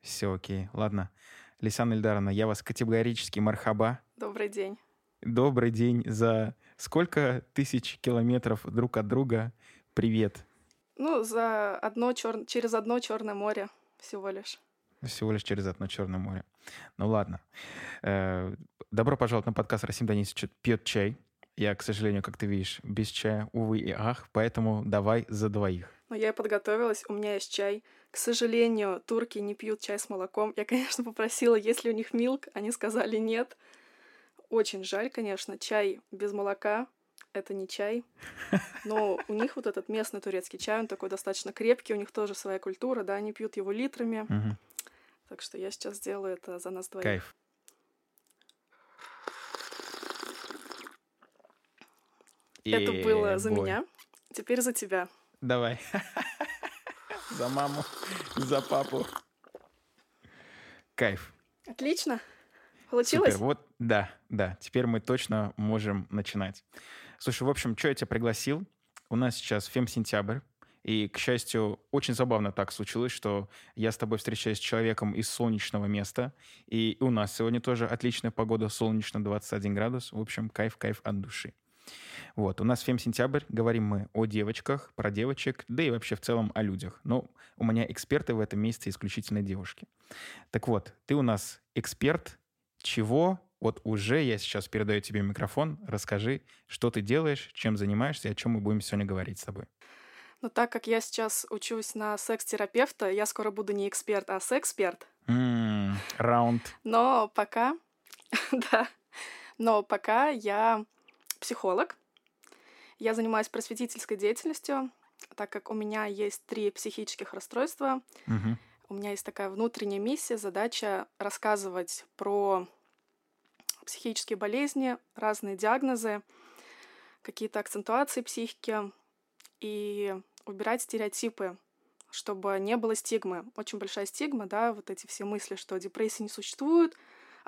Все окей. Ладно. Лисана Ильдаровна, я вас категорически мархаба. Добрый день. Добрый день. За сколько тысяч километров друг от друга? Привет. Ну, за одно чер... через одно Черное море всего лишь. Всего лишь через одно Черное море. Ну ладно. Э, добро пожаловать на подкаст «Расим Данисович пьет чай». Я, к сожалению, как ты видишь, без чая, увы и ах, поэтому давай за двоих. Но я подготовилась, у меня есть чай. К сожалению, турки не пьют чай с молоком. Я, конечно, попросила, есть ли у них милк, они сказали нет. Очень жаль, конечно, чай без молока — это не чай. Но у них вот этот местный турецкий чай, он такой достаточно крепкий, у них тоже своя культура, да, они пьют его литрами. Угу. Так что я сейчас сделаю это за нас двоих. Кайф. Это было за меня, теперь за тебя. Давай. За маму, за папу. Кайф. Отлично. Получилось? Супер. Вот, да, да. Теперь мы точно можем начинать. Слушай, в общем, что я тебя пригласил? У нас сейчас фем-сентябрь. И, к счастью, очень забавно так случилось, что я с тобой встречаюсь с человеком из солнечного места. И у нас сегодня тоже отличная погода, солнечно 21 градус. В общем, кайф-кайф от души. Вот, у нас фем-сентябрь, говорим мы о девочках, про девочек, да и вообще в целом о людях. Но у меня эксперты в этом месяце исключительно девушки. Так вот, ты у нас эксперт чего? Вот уже я сейчас передаю тебе микрофон. Расскажи, что ты делаешь, чем занимаешься и о чем мы будем сегодня говорить с тобой. Ну, так как я сейчас учусь на секс-терапевта, я скоро буду не эксперт, а сексперт. Раунд. Но пока, да, но пока я психолог. Я занимаюсь просветительской деятельностью, так как у меня есть три психических расстройства. Угу. У меня есть такая внутренняя миссия, задача рассказывать про психические болезни, разные диагнозы, какие-то акцентуации психики и убирать стереотипы, чтобы не было стигмы. Очень большая стигма, да, вот эти все мысли, что депрессии не существует,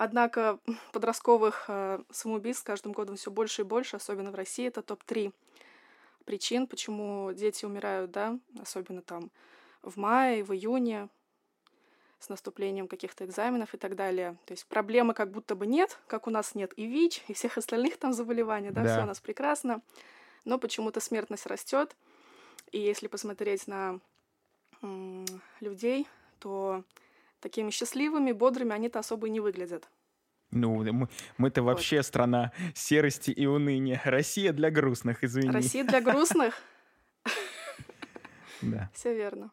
Однако подростковых э, самоубийств с каждым годом все больше и больше, особенно в России. Это топ-3 причин, почему дети умирают, да, особенно там в мае, в июне, с наступлением каких-то экзаменов и так далее. То есть проблемы как будто бы нет, как у нас нет и ВИЧ, и всех остальных там заболеваний, да, да. все у нас прекрасно, но почему-то смертность растет. И если посмотреть на людей, то такими счастливыми, бодрыми они-то особо и не выглядят. Ну, мы, мы-то вот. вообще страна серости и уныния. Россия для грустных, извини. Россия для грустных? Да. Все верно.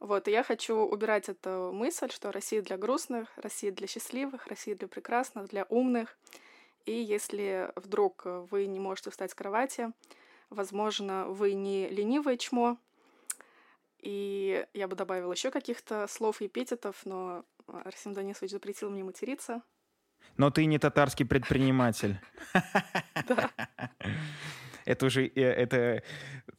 Вот, и я хочу убирать эту мысль, что Россия для грустных, Россия для счастливых, Россия для прекрасных, для умных. И если вдруг вы не можете встать с кровати, возможно, вы не ленивое чмо, и я бы добавила еще каких-то слов и эпитетов, но Арсен Данисович запретил мне материться. Но ты не татарский предприниматель. Да. Это уже э, это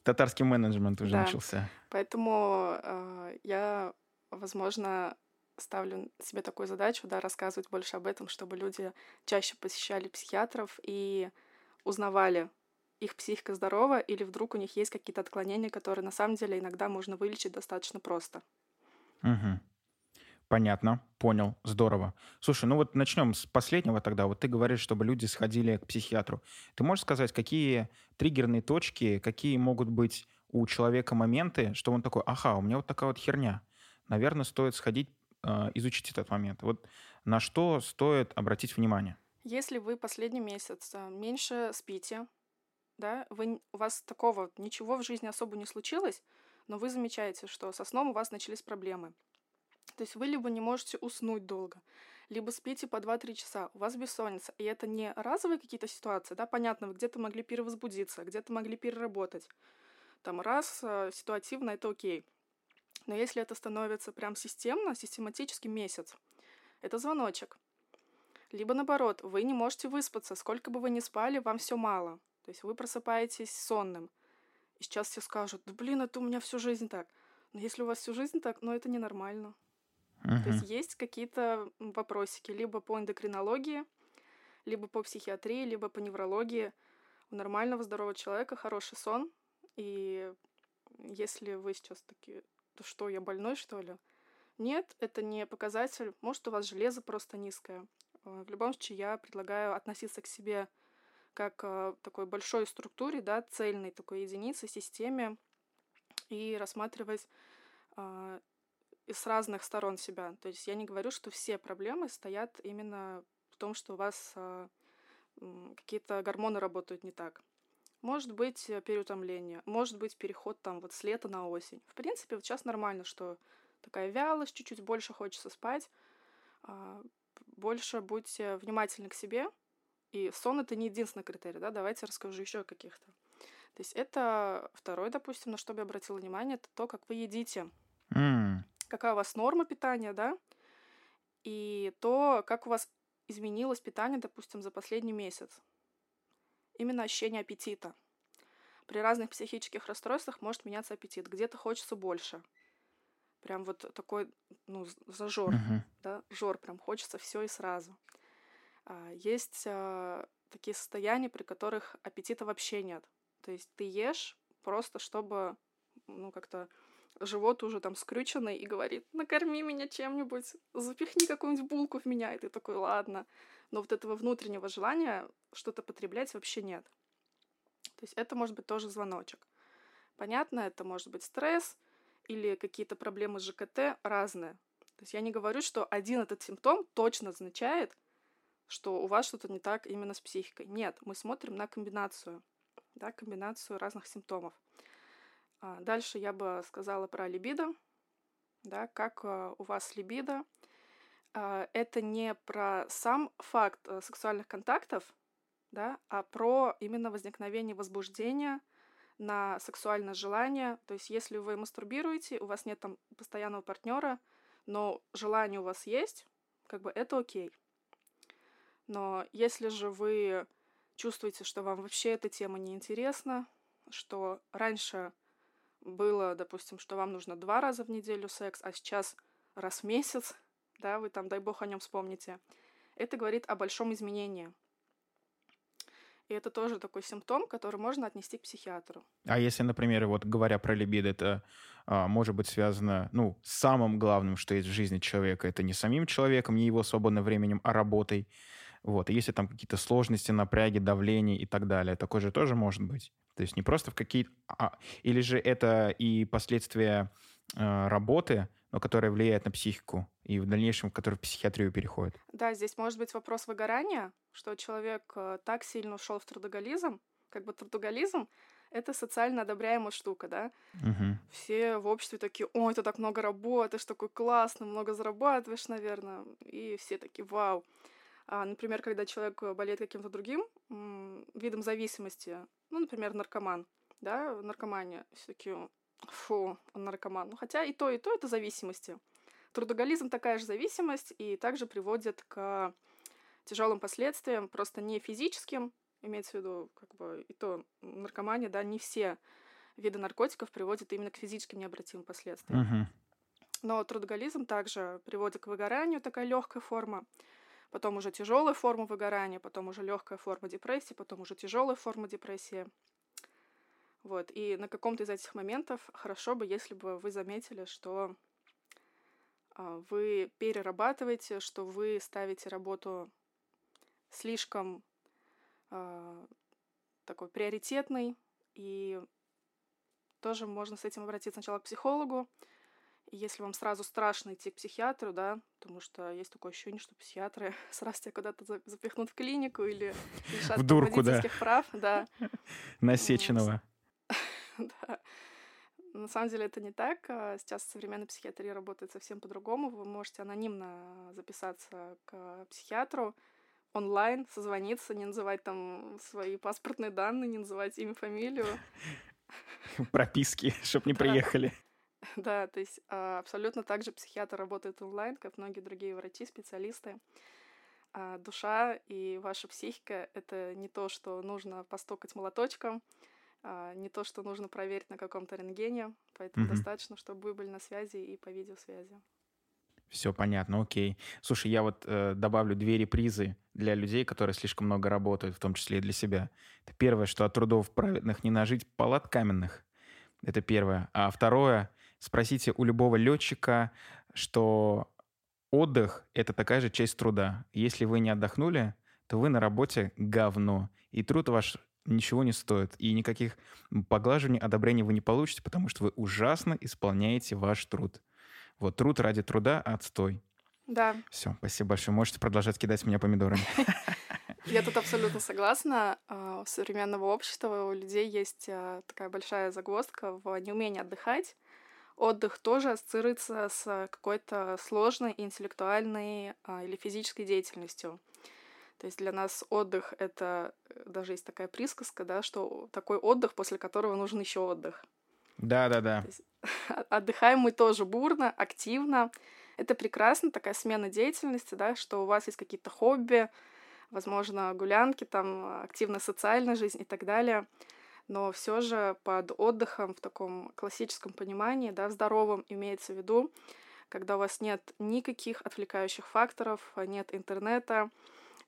татарский менеджмент уже начался. Поэтому э, я, возможно, ставлю себе такую задачу, да, рассказывать больше об этом, чтобы люди чаще посещали психиатров и узнавали их психика здорова или вдруг у них есть какие-то отклонения, которые на самом деле иногда можно вылечить достаточно просто. Угу. Понятно, понял, здорово. Слушай, ну вот начнем с последнего тогда. Вот ты говоришь, чтобы люди сходили к психиатру. Ты можешь сказать, какие триггерные точки, какие могут быть у человека моменты, что он такой, ага, у меня вот такая вот херня. Наверное, стоит сходить, э, изучить этот момент. Вот на что стоит обратить внимание? Если вы последний месяц э, меньше спите, да, вы, у вас такого ничего в жизни особо не случилось, но вы замечаете, что со сном у вас начались проблемы. То есть вы либо не можете уснуть долго, либо спите по 2-3 часа, у вас бессонница. И это не разовые какие-то ситуации, да, понятно, вы где-то могли перевозбудиться, где-то могли переработать. Там раз, э, ситуативно, это окей. Но если это становится прям системно, систематически месяц, это звоночек. Либо наоборот, вы не можете выспаться, сколько бы вы ни спали, вам все мало. То есть вы просыпаетесь сонным. И сейчас все скажут, да блин, это у меня всю жизнь так. Но если у вас всю жизнь так, ну это ненормально. Uh-huh. То есть есть какие-то вопросики либо по эндокринологии, либо по психиатрии, либо по неврологии. У нормального здорового человека хороший сон. И если вы сейчас такие, то что, я больной, что ли? Нет, это не показатель. Может, у вас железо просто низкое. Э, в любом случае, я предлагаю относиться к себе как э, такой большой структуре, да, цельной такой единице, системе, и рассматривать э, с разных сторон себя. То есть я не говорю, что все проблемы стоят именно в том, что у вас э, какие-то гормоны работают не так. Может быть э, переутомление, может быть переход там вот с лета на осень. В принципе, вот сейчас нормально, что такая вялость, чуть-чуть больше хочется спать. Э, больше будьте внимательны к себе. И сон это не единственный критерий, да, давайте расскажу еще о каких-то. То есть это второй, допустим, на что бы я обратила внимание, это то, как вы едите. Mm. Какая у вас норма питания, да? И то, как у вас изменилось питание, допустим, за последний месяц. Именно ощущение аппетита. При разных психических расстройствах может меняться аппетит. Где-то хочется больше. Прям вот такой, ну, зажор, uh-huh. да, жор, прям хочется все и сразу. А, есть а, такие состояния, при которых аппетита вообще нет. То есть ты ешь просто, чтобы, ну, как-то живот уже там скрюченный и говорит, накорми меня чем-нибудь, запихни какую-нибудь булку в меня. И ты такой, ладно. Но вот этого внутреннего желания что-то потреблять вообще нет. То есть это может быть тоже звоночек. Понятно, это может быть стресс или какие-то проблемы с ЖКТ разные. То есть я не говорю, что один этот симптом точно означает, что у вас что-то не так именно с психикой. Нет, мы смотрим на комбинацию, да, комбинацию разных симптомов. А, дальше я бы сказала про либидо, да, как а, у вас либидо. А, это не про сам факт э, сексуальных контактов, да, а про именно возникновение возбуждения на сексуальное желание. То есть, если вы мастурбируете, у вас нет там постоянного партнера, но желание у вас есть, как бы это окей. Но если же вы чувствуете, что вам вообще эта тема не интересна, что раньше было, допустим, что вам нужно два раза в неделю секс, а сейчас раз в месяц, да, вы там, дай бог, о нем вспомните. Это говорит о большом изменении. И это тоже такой симптом, который можно отнести к психиатру. А если, например, вот говоря про либидо, это а, может быть связано, ну, самым главным, что есть в жизни человека, это не самим человеком, не его свободным временем, а работой. Вот. И если там какие-то сложности, напряги, давление и так далее, такое же тоже может быть. То есть не просто в какие... А, или же это и последствия э, работы, но которая влияет на психику и в дальнейшем, который в психиатрию переходит. Да, здесь может быть вопрос выгорания, что человек э, так сильно ушел в трудоголизм, как бы трудоголизм это социально одобряемая штука, да. Угу. Все в обществе такие, ой, ты так много работаешь, такой классный, много зарабатываешь, наверное. И все такие, вау. А, например, когда человек болеет каким-то другим видом зависимости, ну, например, наркоман, да, наркомания, все таки фу, он наркоман. Ну, хотя и то, и то это зависимости. Трудоголизм такая же зависимость и также приводит к тяжелым последствиям, просто не физическим, имеется в виду, как бы, и то наркомания, да, не все виды наркотиков приводят именно к физическим необратимым последствиям. Uh-huh. Но трудоголизм также приводит к выгоранию, такая легкая форма потом уже тяжелая форма выгорания, потом уже легкая форма депрессии, потом уже тяжелая форма депрессии. Вот. И на каком-то из этих моментов хорошо бы, если бы вы заметили, что а, вы перерабатываете, что вы ставите работу слишком э, такой приоритетной, и тоже можно с этим обратиться сначала к психологу, если вам сразу страшно идти к психиатру, да, потому что есть такое ощущение, что психиатры сразу тебя куда-то запихнут в клинику или лишат в дурку, да. прав, да. Насеченного. Да. На самом деле это не так. А сейчас современная психиатрия работает совсем по-другому. Вы можете анонимно записаться к психиатру онлайн, созвониться, не называть там свои паспортные данные, не называть имя, фамилию. Прописки, чтобы не приехали. Да, то есть а, абсолютно так же психиатр работает онлайн, как многие другие врачи, специалисты. А душа и ваша психика — это не то, что нужно постукать молоточком, а, не то, что нужно проверить на каком-то рентгене, поэтому mm-hmm. достаточно, чтобы вы были на связи и по видеосвязи. Все понятно, окей. Слушай, я вот э, добавлю две репризы для людей, которые слишком много работают, в том числе и для себя. Это первое, что от трудов праведных не нажить палат каменных. Это первое. А второе, Спросите у любого летчика, что отдых — это такая же часть труда. Если вы не отдохнули, то вы на работе говно. И труд ваш ничего не стоит. И никаких поглаживаний, одобрений вы не получите, потому что вы ужасно исполняете ваш труд. Вот труд ради труда — отстой. Да. Все, спасибо большое. Можете продолжать кидать меня помидорами. Я тут абсолютно согласна. А, у современного общества у людей есть а, такая большая загвоздка в неумении отдыхать. Отдых тоже ассоциируется с какой-то сложной интеллектуальной а, или физической деятельностью. То есть для нас отдых — это э, даже есть такая присказка, да, что такой отдых, после которого нужен еще отдых. Да-да-да. Отдыхаем мы тоже бурно, активно. Это прекрасно, такая смена деятельности, да, что у вас есть какие-то хобби, возможно, гулянки, там, активная социальная жизнь и так далее. Но все же под отдыхом в таком классическом понимании, да, здоровом имеется в виду, когда у вас нет никаких отвлекающих факторов, нет интернета,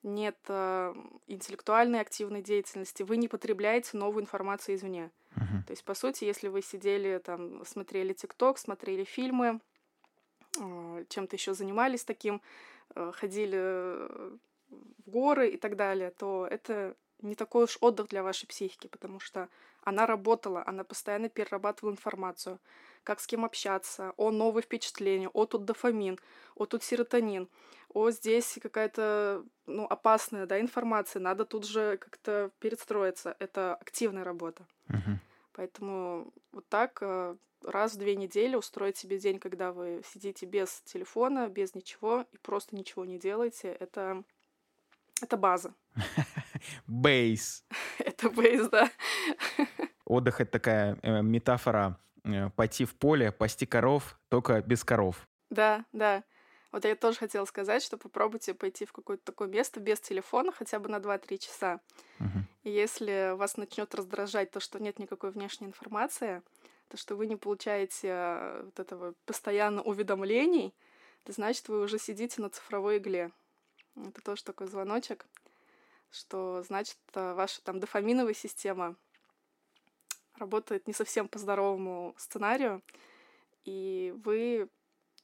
нет э, интеллектуальной активной деятельности, вы не потребляете новую информацию извне. Uh-huh. То есть, по сути, если вы сидели там, смотрели ТикТок, смотрели фильмы, э, чем-то еще занимались таким, э, ходили э, в горы и так далее, то это не такой уж отдых для вашей психики, потому что она работала, она постоянно перерабатывала информацию, как с кем общаться, о новые впечатления, о тут дофамин, о тут серотонин, о здесь какая-то ну, опасная да, информация, надо тут же как-то перестроиться. Это активная работа. Uh-huh. Поэтому вот так э, раз в две недели устроить себе день, когда вы сидите без телефона, без ничего и просто ничего не делаете, это, это база. Бейс. Это бейс, да. Отдых — это такая э, метафора э, пойти в поле, пасти коров, только без коров. Да, да. Вот я тоже хотела сказать, что попробуйте пойти в какое-то такое место без телефона хотя бы на 2-3 часа. И если вас начнет раздражать то, что нет никакой внешней информации, то, что вы не получаете э, вот этого постоянно уведомлений, то значит, вы уже сидите на цифровой игле. Это тоже такой звоночек, что значит, э, ваша там дофаминовая система работает не совсем по здоровому сценарию, и вы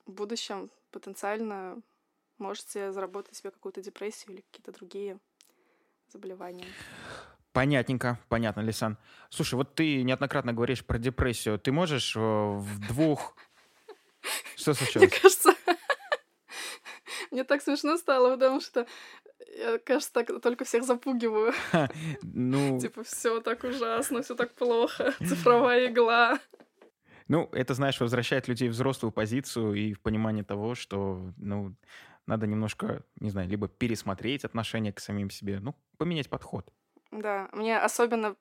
в будущем потенциально можете заработать себе какую-то депрессию или какие-то другие заболевания. Понятненько, понятно, Лисан. Слушай, вот ты неоднократно говоришь про депрессию. Ты можешь э, в двух... Что случилось? Мне кажется, мне так смешно стало, потому что я, кажется, так только всех запугиваю. Ну... Типа, все так ужасно, все так плохо. Цифровая игла. Ну, это, знаешь, возвращает людей в взрослую позицию и в понимание того, что, ну, надо немножко, не знаю, либо пересмотреть отношение к самим себе, ну, поменять подход. Да, мне особенно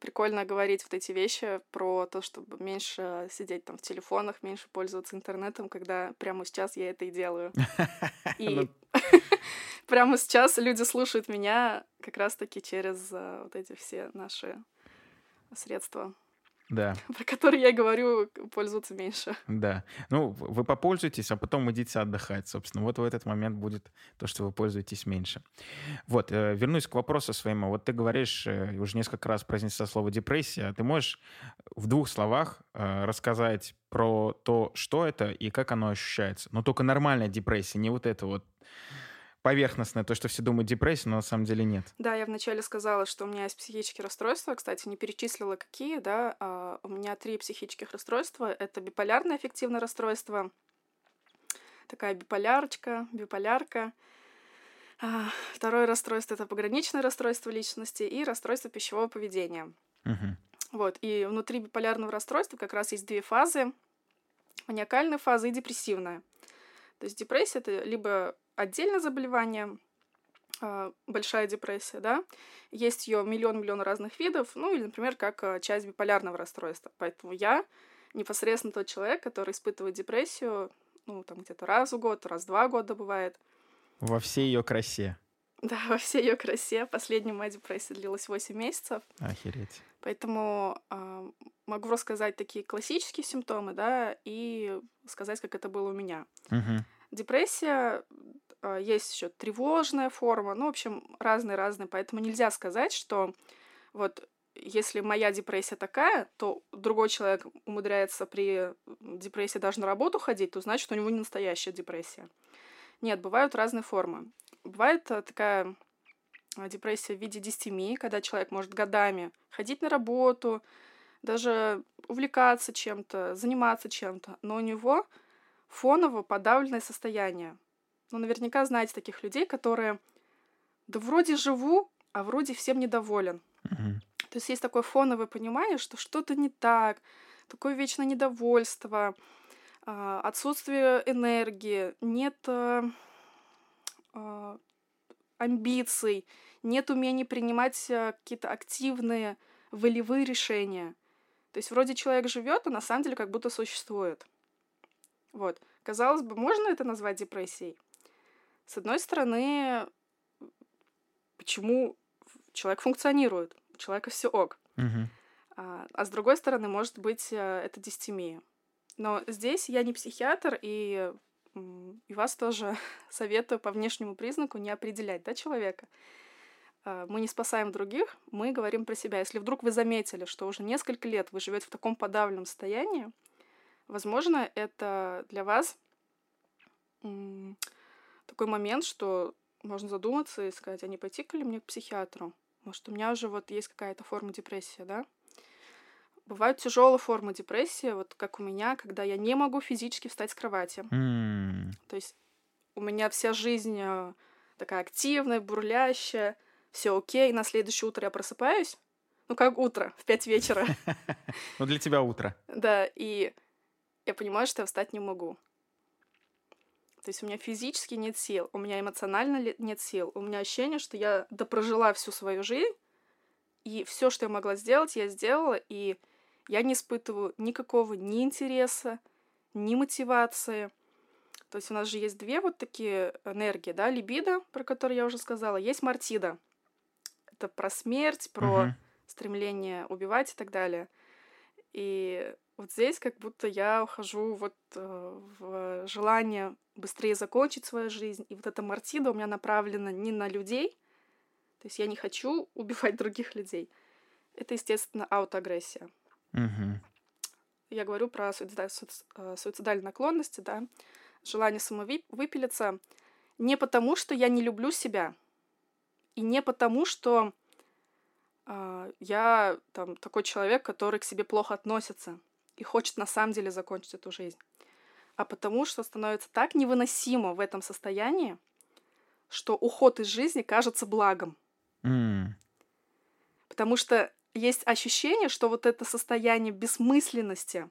прикольно говорить вот эти вещи про то, чтобы меньше сидеть там в телефонах, меньше пользоваться интернетом, когда прямо сейчас я это и делаю. И ну. прямо сейчас люди слушают меня как раз-таки через э, вот эти все наши средства да. про который я говорю, пользоваться меньше. Да. Ну, вы попользуйтесь, а потом идите отдыхать, собственно. Вот в этот момент будет то, что вы пользуетесь меньше. Вот, э, вернусь к вопросу своему. Вот ты говоришь, э, уже несколько раз произнесла слово депрессия. Ты можешь в двух словах э, рассказать про то, что это и как оно ощущается? Но только нормальная депрессия, не вот это вот поверхностное, то, что все думают депрессия, но на самом деле нет. Да, я вначале сказала, что у меня есть психические расстройства. Кстати, не перечислила какие, да. А, у меня три психических расстройства. Это биполярное аффективное расстройство, такая биполярочка, биполярка. А, второе расстройство — это пограничное расстройство личности и расстройство пищевого поведения. Угу. Вот, и внутри биполярного расстройства как раз есть две фазы. Маниакальная фаза и депрессивная. То есть депрессия — это либо отдельное заболевание, а, большая депрессия, да, есть ее миллион-миллион разных видов, ну или, например, как а, часть биполярного расстройства. Поэтому я непосредственно тот человек, который испытывает депрессию, ну, там где-то раз в год, раз в два года бывает. Во всей ее красе. Да, во всей ее красе. Последняя моя депрессия длилась 8 месяцев. Охереть. Поэтому э, могу рассказать такие классические симптомы, да, и сказать, как это было у меня. Угу. Депрессия есть еще тревожная форма, ну, в общем, разные-разные, поэтому нельзя сказать, что вот если моя депрессия такая, то другой человек умудряется при депрессии даже на работу ходить, то значит, у него не настоящая депрессия. Нет, бывают разные формы. Бывает э, такая э, депрессия в виде дистемии, когда человек может годами ходить на работу, даже увлекаться чем-то, заниматься чем-то, но у него фоново подавленное состояние. Ну, наверняка знаете таких людей, которые да вроде живу, а вроде всем недоволен. Мгм. То есть есть такое фоновое понимание, что что-то не так, такое вечное недовольство, а, отсутствие энергии, нет а, а, амбиций, нет умения принимать а, какие-то активные волевые решения. То есть вроде человек живет, а на самом деле как будто существует. Вот. Казалось бы, можно это назвать депрессией? С одной стороны, почему человек функционирует, у человека все ок. А, а с другой стороны, может быть, э, это дистемия. Но здесь я не психиатр, и, и вас тоже советую по внешнему признаку не определять да, человека. А, Мы не спасаем других, мы говорим про себя. Если вдруг вы заметили, что уже несколько лет вы живете в таком подавленном состоянии, возможно, это для вас такой момент, что можно задуматься и сказать, а не пойти-ка ли мне к психиатру? Может, у меня уже вот есть какая-то форма депрессии, да? Бывают тяжелые формы депрессии, вот как у меня, когда я не могу физически встать с кровати. М, То есть у меня вся жизнь э, такая активная, бурлящая, все окей, на следующее утро я просыпаюсь, ну как утро, в пять вечера, Ну, для тебя утро. да, и я понимаю, что я встать не могу. То есть у меня физически нет сил, у меня эмоционально нет сил, у меня ощущение, что я допрожила всю свою жизнь, и все, что я могла сделать, я сделала, и я не испытываю никакого ни интереса, ни мотивации. То есть у нас же есть две вот такие энергии, да, либидо, про которые я уже сказала, есть мартида. Это про смерть, про Мгм. стремление убивать и так далее. И вот здесь как будто я ухожу вот э, в желание быстрее закончить свою жизнь. И вот эта мартида у меня направлена не на людей, то есть я не хочу убивать других людей. Это, естественно, аутоагрессия. Мгм. Я говорю про суицида- суиц- э, суицидальные наклонности, да, желание самовыпилиться не потому, что я не люблю себя, и не потому, что а, я там такой человек, который к себе плохо относится и хочет на самом деле закончить эту жизнь, а потому что становится так невыносимо в этом состоянии, что уход из жизни кажется благом. М, Потому что есть ощущение, что вот это состояние бессмысленности,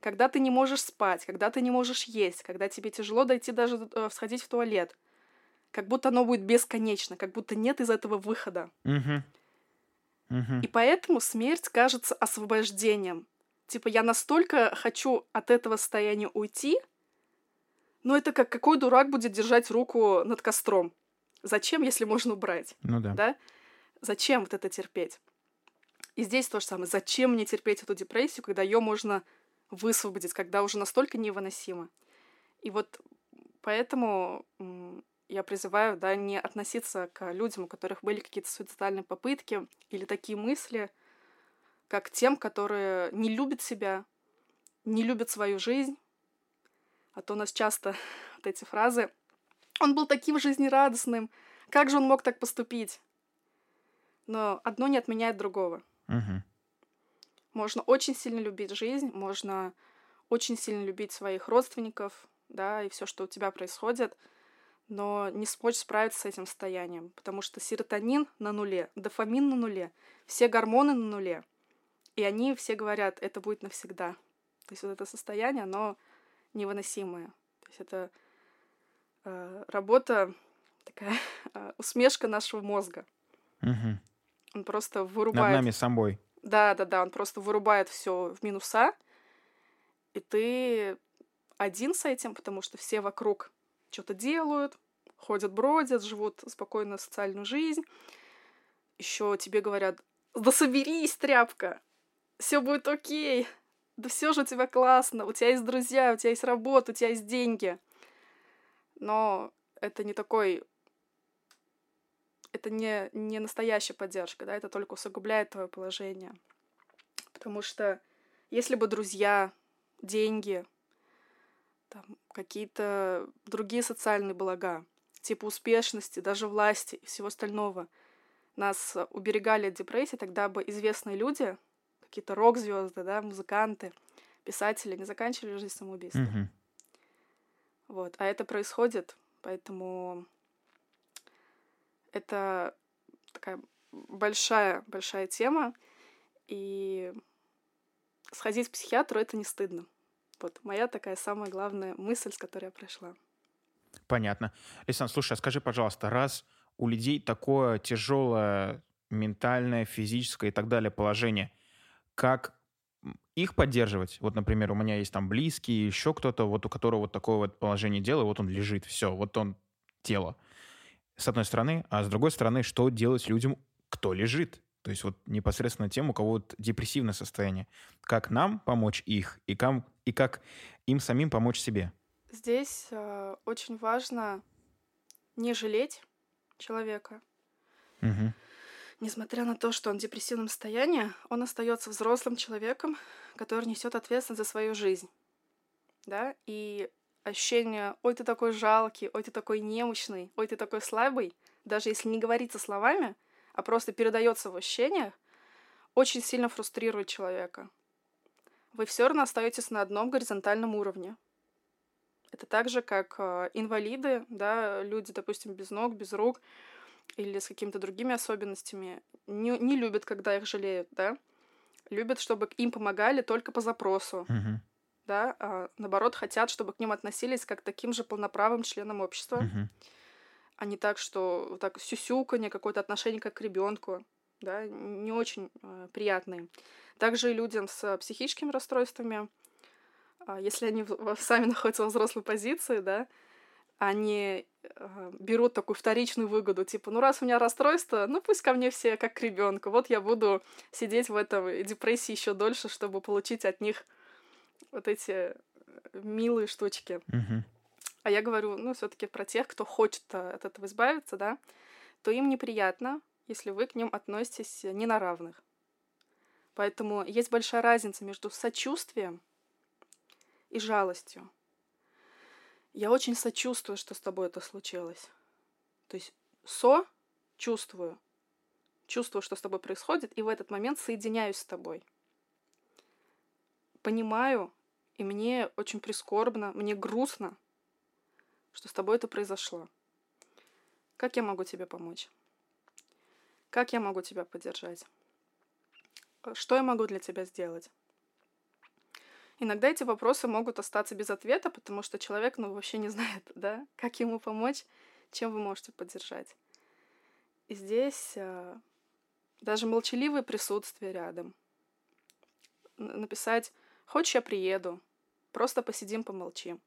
когда ты не можешь спать, когда ты не можешь есть, когда тебе тяжело дойти даже э, сходить в туалет, как будто оно будет бесконечно, как будто нет из этого выхода. мгм. Мгм. И поэтому смерть кажется освобождением. Типа я настолько хочу от этого состояния уйти, но это как какой дурак будет держать руку над костром. Зачем, если можно убрать? Ну да. да? Зачем вот это терпеть? И здесь то же самое. Зачем мне терпеть эту депрессию, когда ее можно высвободить, когда уже настолько невыносимо? И вот поэтому я призываю, да, не относиться к людям, у которых были какие-то суицидальные попытки или такие мысли, как тем, которые не любят себя, не любят свою жизнь. А то у нас часто вот эти фразы «Он был таким жизнерадостным, как же он мог так поступить?» Но одно не отменяет другого. Мгм. Можно очень сильно любить жизнь, можно очень сильно любить своих родственников, да, и все, что у тебя происходит, но не смочь справиться с этим состоянием, потому что серотонин на нуле, дофамин на нуле, все гормоны на нуле, и они все говорят, это будет навсегда. То есть вот это состояние, оно невыносимое. То есть это э, работа, такая э, усмешка нашего мозга. Мгм. Он просто Над вырубает нами собой. да, да, да, он просто вырубает все в минуса, и ты один с этим, потому что все вокруг что-то делают, ходят, бродят, живут спокойную социальную жизнь. Еще тебе говорят, да соберись, тряпка, все будет окей, да все же у тебя классно, у тебя есть друзья, у тебя есть работа, у тебя есть деньги. Но это не такой это не, не настоящая поддержка, да, это только усугубляет твое положение. Потому что если бы друзья, деньги, там, какие-то другие социальные блага, типа успешности, даже власти и всего остального, нас уберегали от депрессии, тогда бы известные люди, какие-то рок-звезды, да, музыканты, писатели не заканчивали жизнь самоубийством. Мгм. Вот. А это происходит, поэтому это такая большая, большая тема. И сходить к психиатру это не стыдно. Вот моя такая самая главная мысль, с которой я пришла. Понятно. Лисан, слушай, а скажи, пожалуйста, раз у людей такое тяжелое ментальное, физическое и так далее положение, как их поддерживать? Вот, например, у меня есть там близкие, еще кто-то, вот у которого вот такое вот положение дела, вот он лежит, все, вот он тело. С одной стороны, а с другой стороны, что делать людям, кто лежит? То есть вот непосредственно тем, у кого вот депрессивное состояние. Как нам помочь их и, кам, и как им самим помочь себе? Здесь э, очень важно не жалеть человека. Мгм. Несмотря на то, что он в депрессивном состоянии, он остается взрослым человеком, который несет ответственность за свою жизнь. Да? И ощущение «ой, ты такой жалкий», «ой, ты такой немощный», «ой, ты такой слабый», даже если не говорится словами, а просто передается в ощущениях, очень сильно фрустрирует человека. Вы все равно остаетесь на одном горизонтальном уровне. Это так же, как э, инвалиды, да, люди, допустим, без ног, без рук или с какими-то другими особенностями, не, не любят, когда их жалеют, да, любят, чтобы им помогали только по запросу, Мгм. да, а наоборот хотят, чтобы к ним относились как к таким же полноправым членам общества, Мгм. а не так, что вот так сюсюканье, какое-то отношение как к ребенку, да, не очень э, приятные. Также и людям с психическими расстройствами, а, если они сами находятся во взрослой позиции, да, они э, берут такую вторичную выгоду, типа, ну раз у меня расстройство, ну пусть ко мне все как к ребенку, вот я буду сидеть в этой депрессии еще дольше, чтобы получить от них вот эти э, милые штучки. Мгм. А я говорю, ну, все-таки про тех, кто хочет э, от этого избавиться, да, то им неприятно, если вы к ним относитесь не на равных. Поэтому есть большая разница между сочувствием и жалостью. Я очень сочувствую, что с тобой это случилось. То есть со чувствую, чувствую, что с тобой происходит, и в этот момент соединяюсь с тобой. Понимаю, и мне очень прискорбно, мне грустно, что с тобой это произошло. Как я могу тебе помочь? Как я могу тебя поддержать? Э, Что я могу для тебя сделать? Иногда эти вопросы могут остаться без ответа, потому что человек, ну, вообще не знает, да, как ему помочь, чем вы можете поддержать. И здесь э, даже молчаливое присутствие рядом. Написать «Хочешь, я приеду?» Просто посидим, помолчим.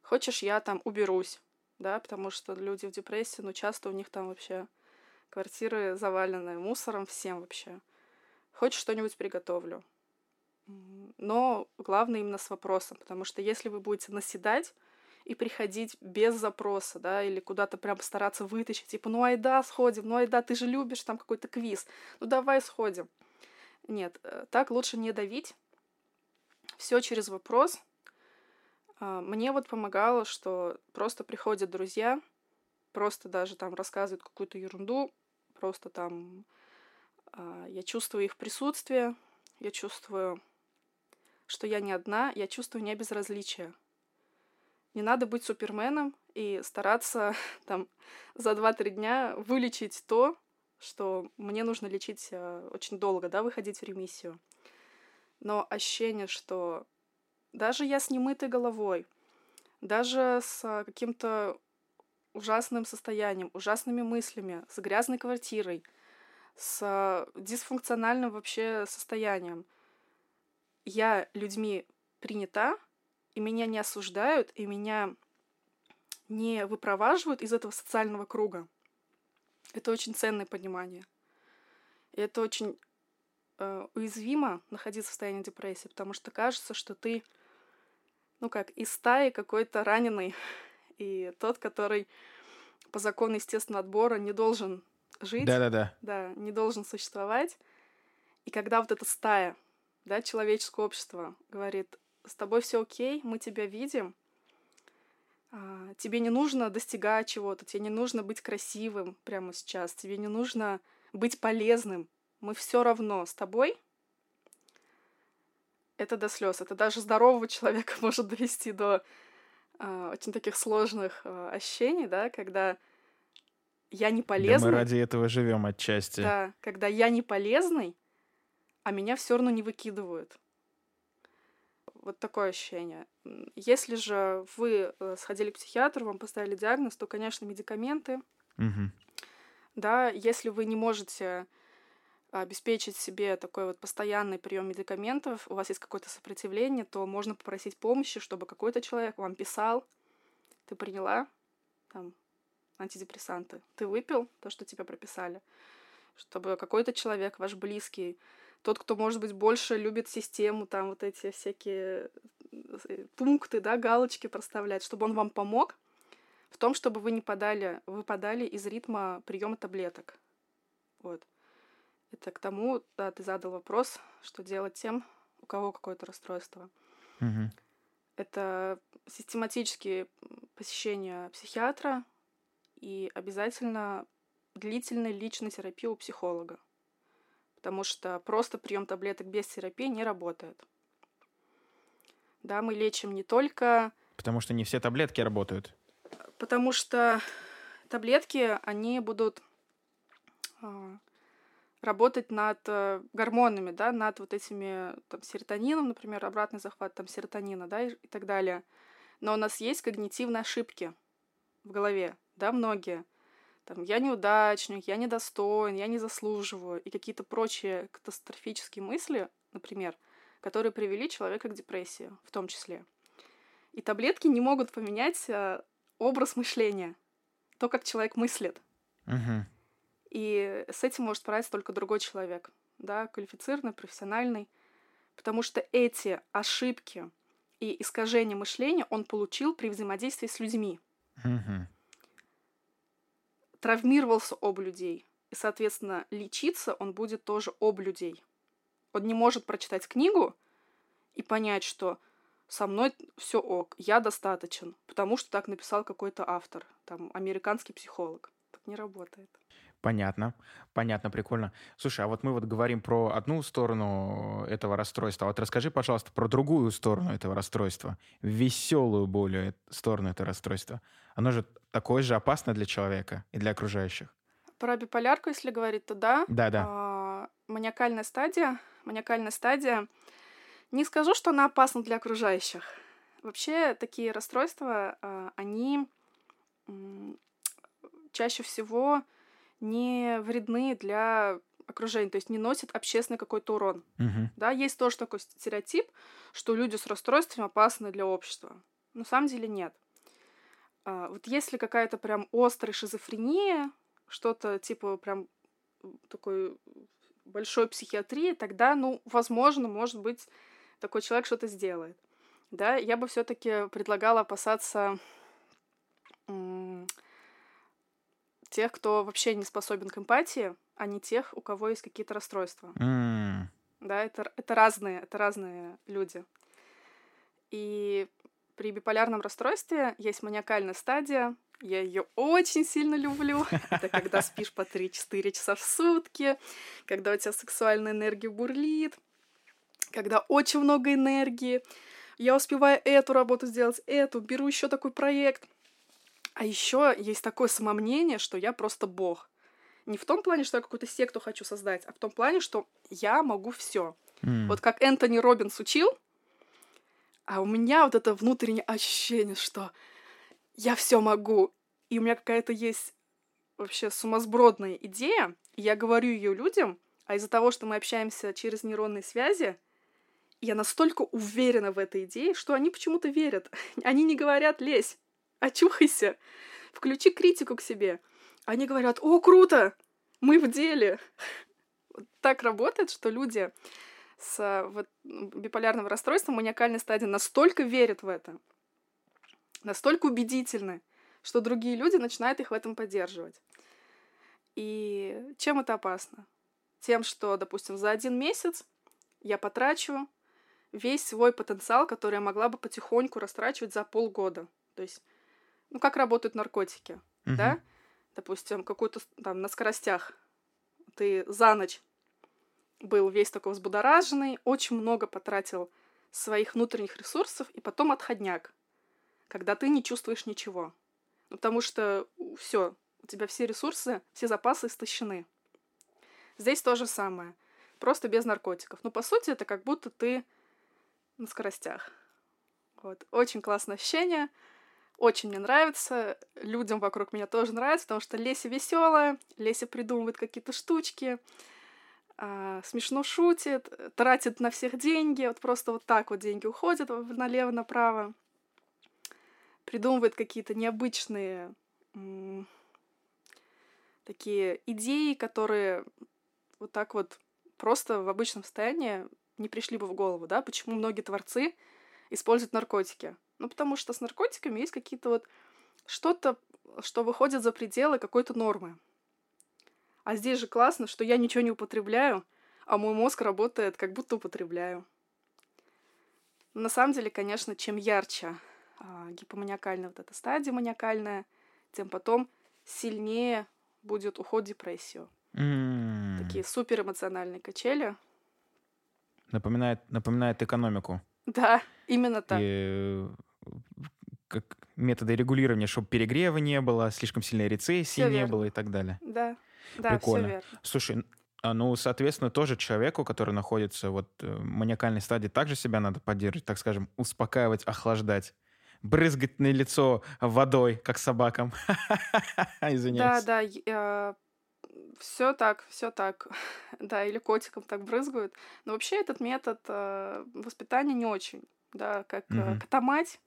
Хочешь, я там уберусь, да, потому что люди в депрессии, ну, часто у них там вообще квартиры завалены мусором всем вообще. Хочешь, что-нибудь приготовлю. Но главное именно с вопросом, потому что если вы будете наседать и приходить без запроса, да, или куда-то прям стараться вытащить, типа, ну айда, сходим, ну айда, ты же любишь там какой-то квиз, ну давай сходим. Нет, э, так лучше не давить. Все через вопрос. А, Мне вот помогало, что просто приходят друзья, просто даже там рассказывают какую-то ерунду, просто там а, я чувствую их присутствие, я чувствую, что я не одна, я чувствую не безразличие. Не надо быть суперменом и стараться там за 2-3 дня вылечить то, что мне нужно лечить э, очень долго, да, выходить в ремиссию. Но ощущение, что даже я с немытой головой, даже с каким-то ужасным состоянием, ужасными мыслями, с грязной квартирой, с дисфункциональным вообще состоянием, я людьми принята, и меня не осуждают, и меня не выпроваживают из этого социального круга. Это очень ценное понимание. И это очень э, уязвимо находиться в состоянии депрессии, потому что кажется, что ты, ну как, из стаи какой-то раненый, и тот, который по закону естественного отбора не должен жить. Да-да-да. Да, не должен существовать. И когда вот эта стая, да, человеческое общество говорит, с тобой все окей, мы тебя видим, а, тебе не нужно достигать чего-то, тебе не нужно быть красивым прямо сейчас, тебе не нужно быть полезным, мы все равно с тобой. Это до слез. Это даже здорового человека может довести до э, очень таких сложных э, ощущений, да, когда я не полезный. Да мы ради этого живем отчасти. Да, когда я не полезный, а меня все равно не выкидывают. Вот такое ощущение. Если же вы э, сходили к психиатру, вам поставили диагноз, то, конечно, медикаменты. Угу. Да, если вы не можете обеспечить себе такой вот постоянный прием медикаментов, у вас есть какое-то сопротивление, то можно попросить помощи, чтобы какой-то человек вам писал, ты приняла там антидепрессанты, ты выпил то, что тебе прописали, чтобы какой-то человек, ваш близкий, тот, кто, может быть, больше любит систему, там вот эти всякие э, пункты, да, галочки проставлять, чтобы он вам помог в том, чтобы вы не подали, выпадали из ритма приема таблеток. Вот. Это к тому, да, ты задал вопрос, что делать тем, у кого какое-то расстройство. Угу. Это систематические посещения психиатра и обязательно длительная личная терапия у психолога потому что просто прием таблеток без терапии не работает. Да, мы лечим не только... Потому что не все таблетки работают. Потому что таблетки, они будут э, работать над э, гормонами, да, над вот этими там, серотонином, например, обратный захват там, серотонина, да, и, и так далее. Но у нас есть когнитивные ошибки в голове, да, многие там, я неудачник, я недостоин, я не заслуживаю, и какие-то прочие катастрофические мысли, например, которые привели человека к депрессии в том числе. И таблетки не могут поменять э, образ мышления, то, как человек мыслит. Угу. И с этим может справиться только другой человек, да, квалифицированный, профессиональный, потому что эти ошибки и искажения мышления он получил при взаимодействии с людьми. Угу травмировался об людей. И, соответственно, лечиться он будет тоже об людей. Он не может прочитать книгу и понять, что со мной все ок, я достаточен, потому что так написал какой-то автор, там, американский психолог. Так не работает. Понятно, понятно, прикольно. Слушай, а вот мы вот говорим про одну сторону этого расстройства. А вот расскажи, пожалуйста, про другую сторону этого расстройства, веселую более сторону этого расстройства. Оно же такое же опасно для человека и для окружающих. Про биполярку, если говорить, то да. Да, да. А, маниакальная стадия. Маниакальная стадия. Не скажу, что она опасна для окружающих. Вообще такие расстройства, а, они чаще всего не вредны для окружения, то есть не носят общественный какой-то урон. Угу. Да, есть тоже такой стереотип, что люди с расстройствами опасны для общества. На самом деле нет. А, вот если какая-то прям острая шизофрения, что-то типа прям такой большой психиатрии, тогда, ну, возможно, может быть, такой человек что-то сделает. Да, я бы все-таки предлагала опасаться тех, кто вообще не способен к эмпатии, а не тех, у кого есть какие-то расстройства. Mm. Да, это, это разные, это разные люди. И при биполярном расстройстве есть маниакальная стадия. Я ее очень сильно люблю. Это когда спишь по 3-4 часа в сутки, когда у тебя сексуальная энергия бурлит, когда очень много энергии. Я успеваю эту работу сделать, эту, беру еще такой проект. А еще есть такое самомнение, что я просто бог. Не в том плане, что я какую-то секту хочу создать, а в том плане, что я могу все. Mm. Вот как Энтони Робинс учил, а у меня вот это внутреннее ощущение, что я все могу. И у меня какая-то есть вообще сумасбродная идея, и я говорю ее людям, а из-за того, что мы общаемся через нейронные связи, я настолько уверена в этой идее, что они почему-то верят. Они не говорят «лезь», «очухайся», «включи критику к себе». Они говорят «О, круто! Мы в деле!» Так работает, что люди с э, вот, биполярным расстройством маниакальной стадии настолько верят в это, настолько убедительны, что другие люди начинают их в этом поддерживать. И чем это опасно? Тем, что, допустим, за один месяц я потрачу весь свой потенциал, который я могла бы потихоньку растрачивать за полгода. То есть, ну, как работают наркотики, uh-huh. да? Допустим, какой-то там на скоростях ты за ночь был весь такой взбудораженный, очень много потратил своих внутренних ресурсов, и потом отходняк, когда ты не чувствуешь ничего. Ну, потому что все, у тебя все ресурсы, все запасы истощены. Здесь то же самое, просто без наркотиков. Но по сути это как будто ты на скоростях. Вот. Очень классное ощущение, очень мне нравится, людям вокруг меня тоже нравится, потому что Леся веселая, Леся придумывает какие-то штучки, а, смешно шутит, тратит на всех деньги, вот просто вот так вот деньги уходят налево-направо, придумывает какие-то необычные такие идеи, которые вот так вот просто в обычном состоянии не пришли бы в голову, да, почему многие творцы используют наркотики. Ну, потому что с наркотиками есть какие-то вот что-то, что выходит за пределы какой-то нормы. А здесь же классно, что я ничего не употребляю, а мой мозг работает, как будто употребляю. На самом деле, конечно, чем ярче а, гипоманиакальная вот эта стадия маниакальная, тем потом сильнее будет уход в депрессию. Mm. Такие супер эмоциональные качели. Напоминает, напоминает экономику. Да, именно так. И как методы регулирования, чтобы перегрева не было, слишком сильной рецессии всё не верно. было и так далее. Да, да, Прикольно. все верно. Слушай, а, ну, соответственно, тоже человеку, который находится вот э, в маниакальной стадии, также себя надо поддерживать, так скажем, успокаивать, охлаждать брызгать на лицо водой, как собакам. Извиняюсь. Да, да, э, все так, все так. да, или котикам так брызгают. Но вообще этот метод э, воспитания не очень. Да, как э, кота-мать,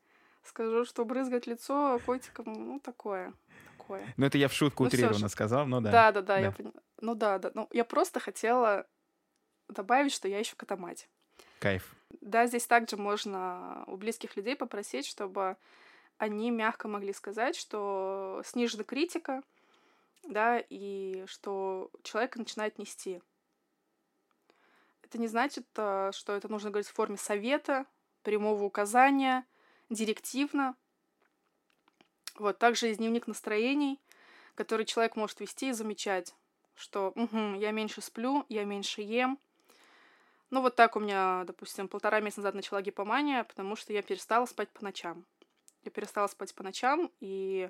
скажу, что брызгать лицо котикам, ну, такое. такое. Ну, это я в шутку ну, утрированно сказал, ну да. Да, да, да, я поняла. Ну да, да. Ну, я просто хотела добавить, что я еще кота-мать. Кайф. Да, здесь также можно у близких людей попросить, чтобы они мягко могли сказать, что снижена критика, да, и что человек начинает нести. Это не значит, э, что это нужно говорить в форме совета, прямого указания, директивно. Вот, также есть дневник настроений, который человек может вести и замечать, что угу, я меньше сплю, я меньше ем, ну, вот так у меня, допустим, полтора месяца назад начала гипомания, потому что я перестала спать по ночам. Я перестала спать по ночам, и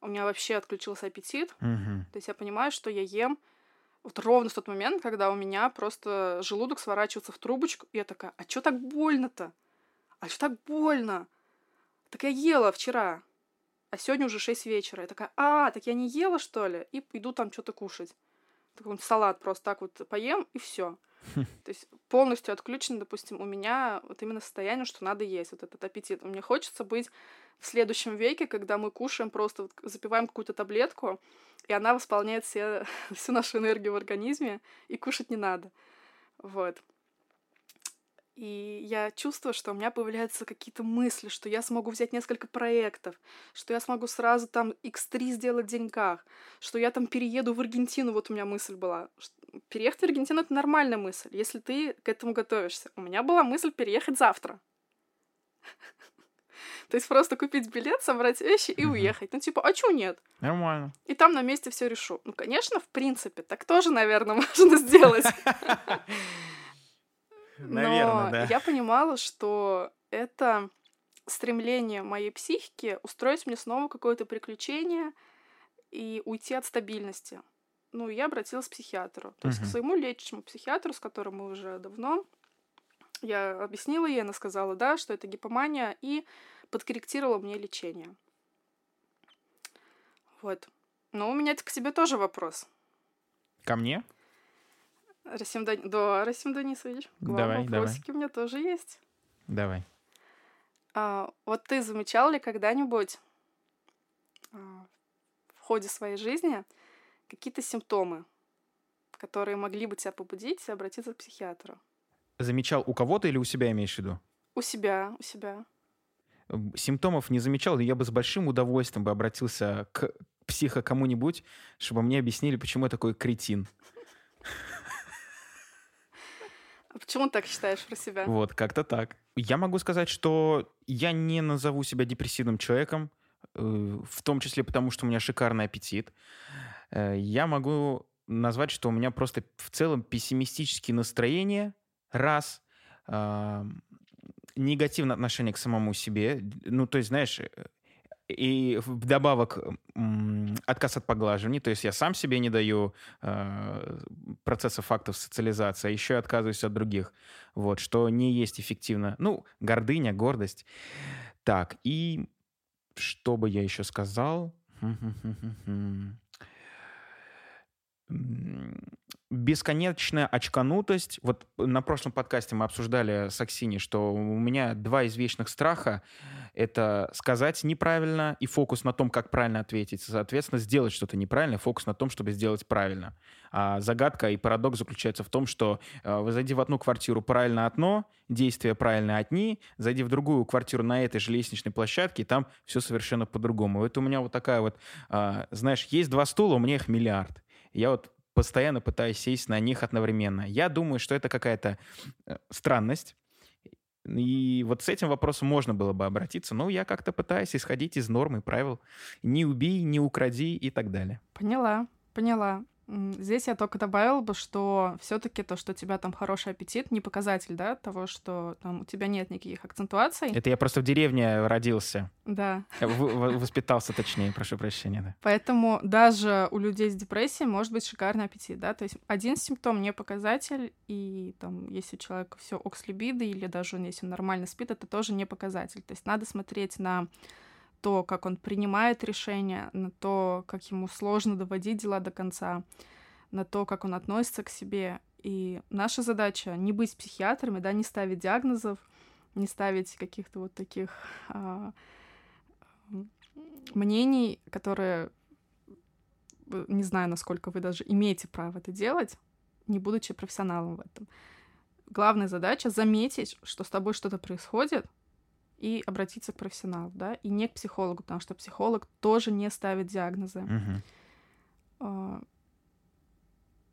у меня вообще отключился аппетит. Угу. То есть я понимаю, что я ем вот ровно в тот момент, когда у меня просто желудок сворачивается в трубочку, и я такая, а что так больно-то? А что так больно? Так я ела вчера, а сегодня уже 6 вечера. Я такая, а, так я не ела, что ли? И иду там что-то кушать. Такой салат просто так вот поем, и все. То есть полностью отключен, допустим, у меня вот именно состояние, что надо есть, вот этот аппетит. Мне хочется быть в следующем веке, когда мы кушаем, просто вот запиваем какую-то таблетку, и она восполняет все, всю нашу энергию в организме, и кушать не надо. Вот. И я чувствую, что у меня появляются какие-то мысли, что я смогу взять несколько проектов, что я смогу сразу там X3 сделать в деньгах, что я там перееду в Аргентину, вот у меня мысль была. Переехать в Аргентину — это нормальная мысль, если ты к этому готовишься. У меня была мысль переехать завтра. То есть просто купить билет, собрать вещи и уехать. Ну, типа, а чё нет? Нормально. И там на месте все решу. Ну, конечно, в принципе, так тоже, наверное, можно сделать. Наверное, Но да. я понимала, что это стремление моей психики устроить мне снова какое-то приключение и уйти от стабильности. Ну, я обратилась к психиатру, то есть к своему лечащему психиатру, с которым мы уже давно. Я объяснила ей, она сказала, да, что это гипомания, и подкорректировала мне лечение. Вот. Но у меня к тебе тоже вопрос. Ко мне? Расим, Дани... да, Расим Данисович, давай, вопросики давай. у меня тоже есть. Давай. А, вот ты замечал ли когда-нибудь а, в ходе своей жизни какие-то симптомы, которые могли бы тебя побудить обратиться к психиатру? Замечал у кого-то или у себя имеешь в виду? У себя, у себя. Симптомов не замечал, но я бы с большим удовольствием бы обратился к психа кому-нибудь, чтобы мне объяснили, почему я такой кретин. А почему ты так считаешь про себя? Вот, как-то так. Я могу сказать, что я не назову себя депрессивным человеком, э, в том числе потому, что у меня шикарный аппетит. Э, я могу назвать, что у меня просто в целом пессимистические настроения, раз, негативное отношение к самому себе. Ну, то есть, знаешь, и вдобавок отказ от поглаживания, то есть я сам себе не даю э, процесса фактов социализации, а еще и отказываюсь от других, вот, что не есть эффективно. Ну, гордыня, гордость. Так, и что бы я еще сказал? Бесконечная очканутость. Вот на прошлом подкасте мы обсуждали с Аксини, что у меня два из вечных страха — это сказать неправильно и фокус на том, как правильно ответить. Соответственно, сделать что-то неправильно, фокус на том, чтобы сделать правильно. А загадка и парадокс заключается в том, что э, зайди в одну квартиру правильно одно, действия правильно одни, зайди в другую квартиру на этой же лестничной площадке, и там все совершенно по-другому. Это у меня вот такая вот, э, знаешь, есть два стула, у меня их миллиард. Я вот постоянно пытаюсь сесть на них одновременно. Я думаю, что это какая-то э, странность. И вот с этим вопросом можно было бы обратиться, но я как-то пытаюсь исходить из норм и правил. Не убей, не укради и так далее. Поняла, поняла. Здесь я только добавила бы, что все-таки то, что у тебя там хороший аппетит, не показатель, да, того, что там у тебя нет никаких акцентуаций. Это я просто в деревне родился. Да. В- воспитался, точнее, прошу прощения, да. Поэтому даже у людей с депрессией может быть шикарный аппетит, да, то есть один симптом не показатель, и там, если у человека все окслибиды, или даже если он нормально спит, это тоже не показатель. То есть надо смотреть на то, как он принимает решения, на то, как ему сложно доводить дела до конца, на то, как он относится к себе. И наша задача не быть психиатрами, да, не ставить диагнозов, не ставить каких-то вот таких а, мнений, которые не знаю, насколько вы даже имеете право это делать, не будучи профессионалом в этом. Главная задача заметить, что с тобой что-то происходит, и обратиться к профессионалу, да, и не к психологу, потому что психолог тоже не ставит диагнозы. Угу.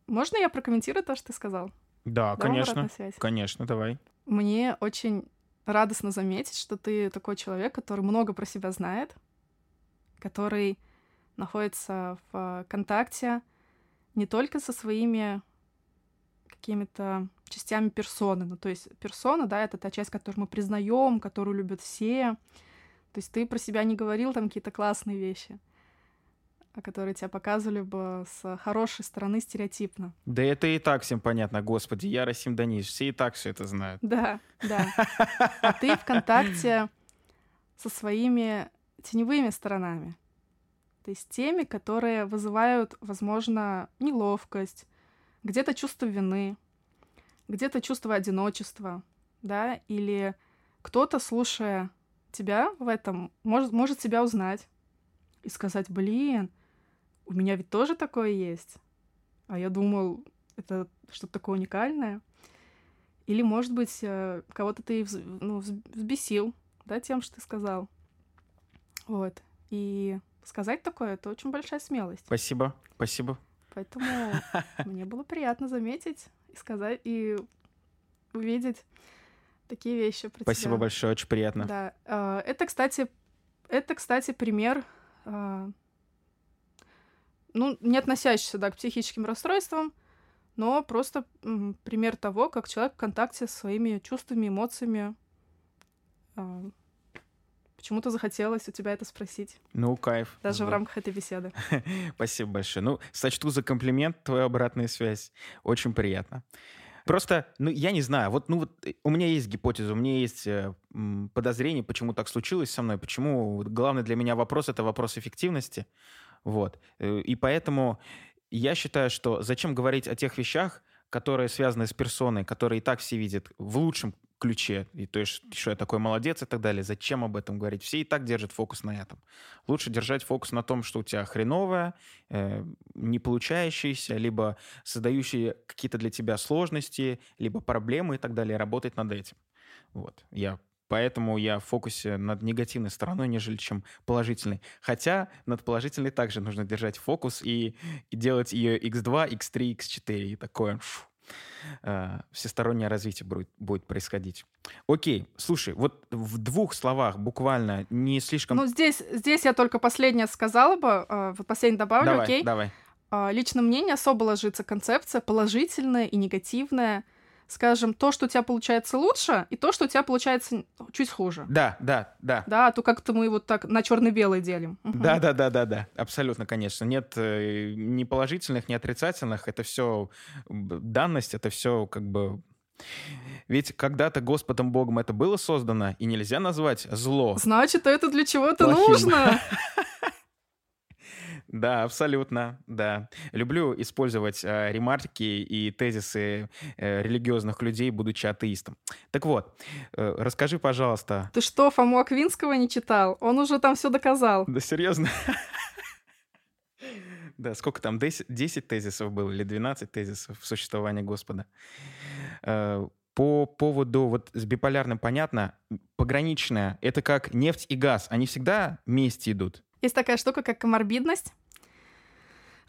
Можно я прокомментирую то, что ты сказал? Да, Давай конечно. Конечно, давай. Мне очень радостно заметить, что ты такой человек, который много про себя знает, который находится в контакте не только со своими какими-то частями персоны. Ну, то есть персона, да, это та часть, которую мы признаем, которую любят все. То есть ты про себя не говорил там какие-то классные вещи, а которые тебя показывали бы с хорошей стороны стереотипно. Да это и так всем понятно, господи, я Расим Даниш, все и так все это знают. Да, да. А ты в контакте со своими теневыми сторонами. То есть теми, которые вызывают, возможно, неловкость, где-то чувство вины, где-то чувство одиночества, да, или кто-то, слушая тебя в этом, может, может себя узнать и сказать, блин, у меня ведь тоже такое есть. А я думал, это что-то такое уникальное. Или, может быть, э, кого-то ты ну, взбесил, да, тем, что ты сказал. Вот. И сказать такое — это очень большая смелость. Спасибо, спасибо. Поэтому мне было приятно заметить сказать, и увидеть такие вещи про Спасибо тебя. большое, очень приятно. Да. А, это, кстати, это, кстати, пример, а, ну, не относящийся, да, к психическим расстройствам, но просто пример того, как человек в контакте со своими чувствами, эмоциями а, Почему-то захотелось у тебя это спросить. Ну, кайф. Даже да. в рамках этой беседы. Спасибо большое. Ну, сочту за комплимент твою обратную связь. Очень приятно. Просто, ну, я не знаю, вот, ну, вот э, у меня есть гипотеза, у меня есть э, подозрение, почему так случилось со мной, почему главный для меня вопрос — это вопрос эффективности, вот. Э, и поэтому я считаю, что зачем говорить о тех вещах, которые связаны с персоной, которые и так все видят в лучшем ключе, и то есть, что я такой молодец и так далее. Зачем об этом говорить? Все и так держат фокус на этом. Лучше держать фокус на том, что у тебя хреновое, э, не получающееся, либо создающие какие-то для тебя сложности, либо проблемы и так далее, работать над этим. Вот. Я Поэтому я в фокусе над негативной стороной, нежели чем положительной. Хотя над положительной также нужно держать фокус и, и делать ее x2, x3, x4 и такое э, всестороннее развитие будет, будет происходить. Окей, слушай, вот в двух словах буквально не слишком... Ну, здесь, здесь я только последнее сказала бы, э, вот последнее добавлю, давай, окей? давай. Э, лично мне не особо ложится концепция положительная и негативная. Скажем, то, что у тебя получается лучше, и то, что у тебя получается чуть хуже. Да, да, да. Да, а то как-то мы вот так на черно-белый делим. Да, да, да, да, да, абсолютно, конечно. Нет э, ни положительных, ни отрицательных. Это все данность, это все как бы. Ведь когда-то Господом Богом это было создано, и нельзя назвать зло. Значит, это для чего-то нужно. Да, абсолютно, да. Люблю использовать э, ремарки и тезисы э, религиозных людей, будучи атеистом. Так вот, э, расскажи, пожалуйста. Ты что, Фому Аквинского не читал? Он уже там все доказал. Да серьезно? Да, сколько там, 10, 10 тезисов было или 12 тезисов существования Господа? Э, По поводу, вот с биполярным понятно, пограничное, это как нефть и газ, они всегда вместе идут? Есть такая штука, как коморбидность.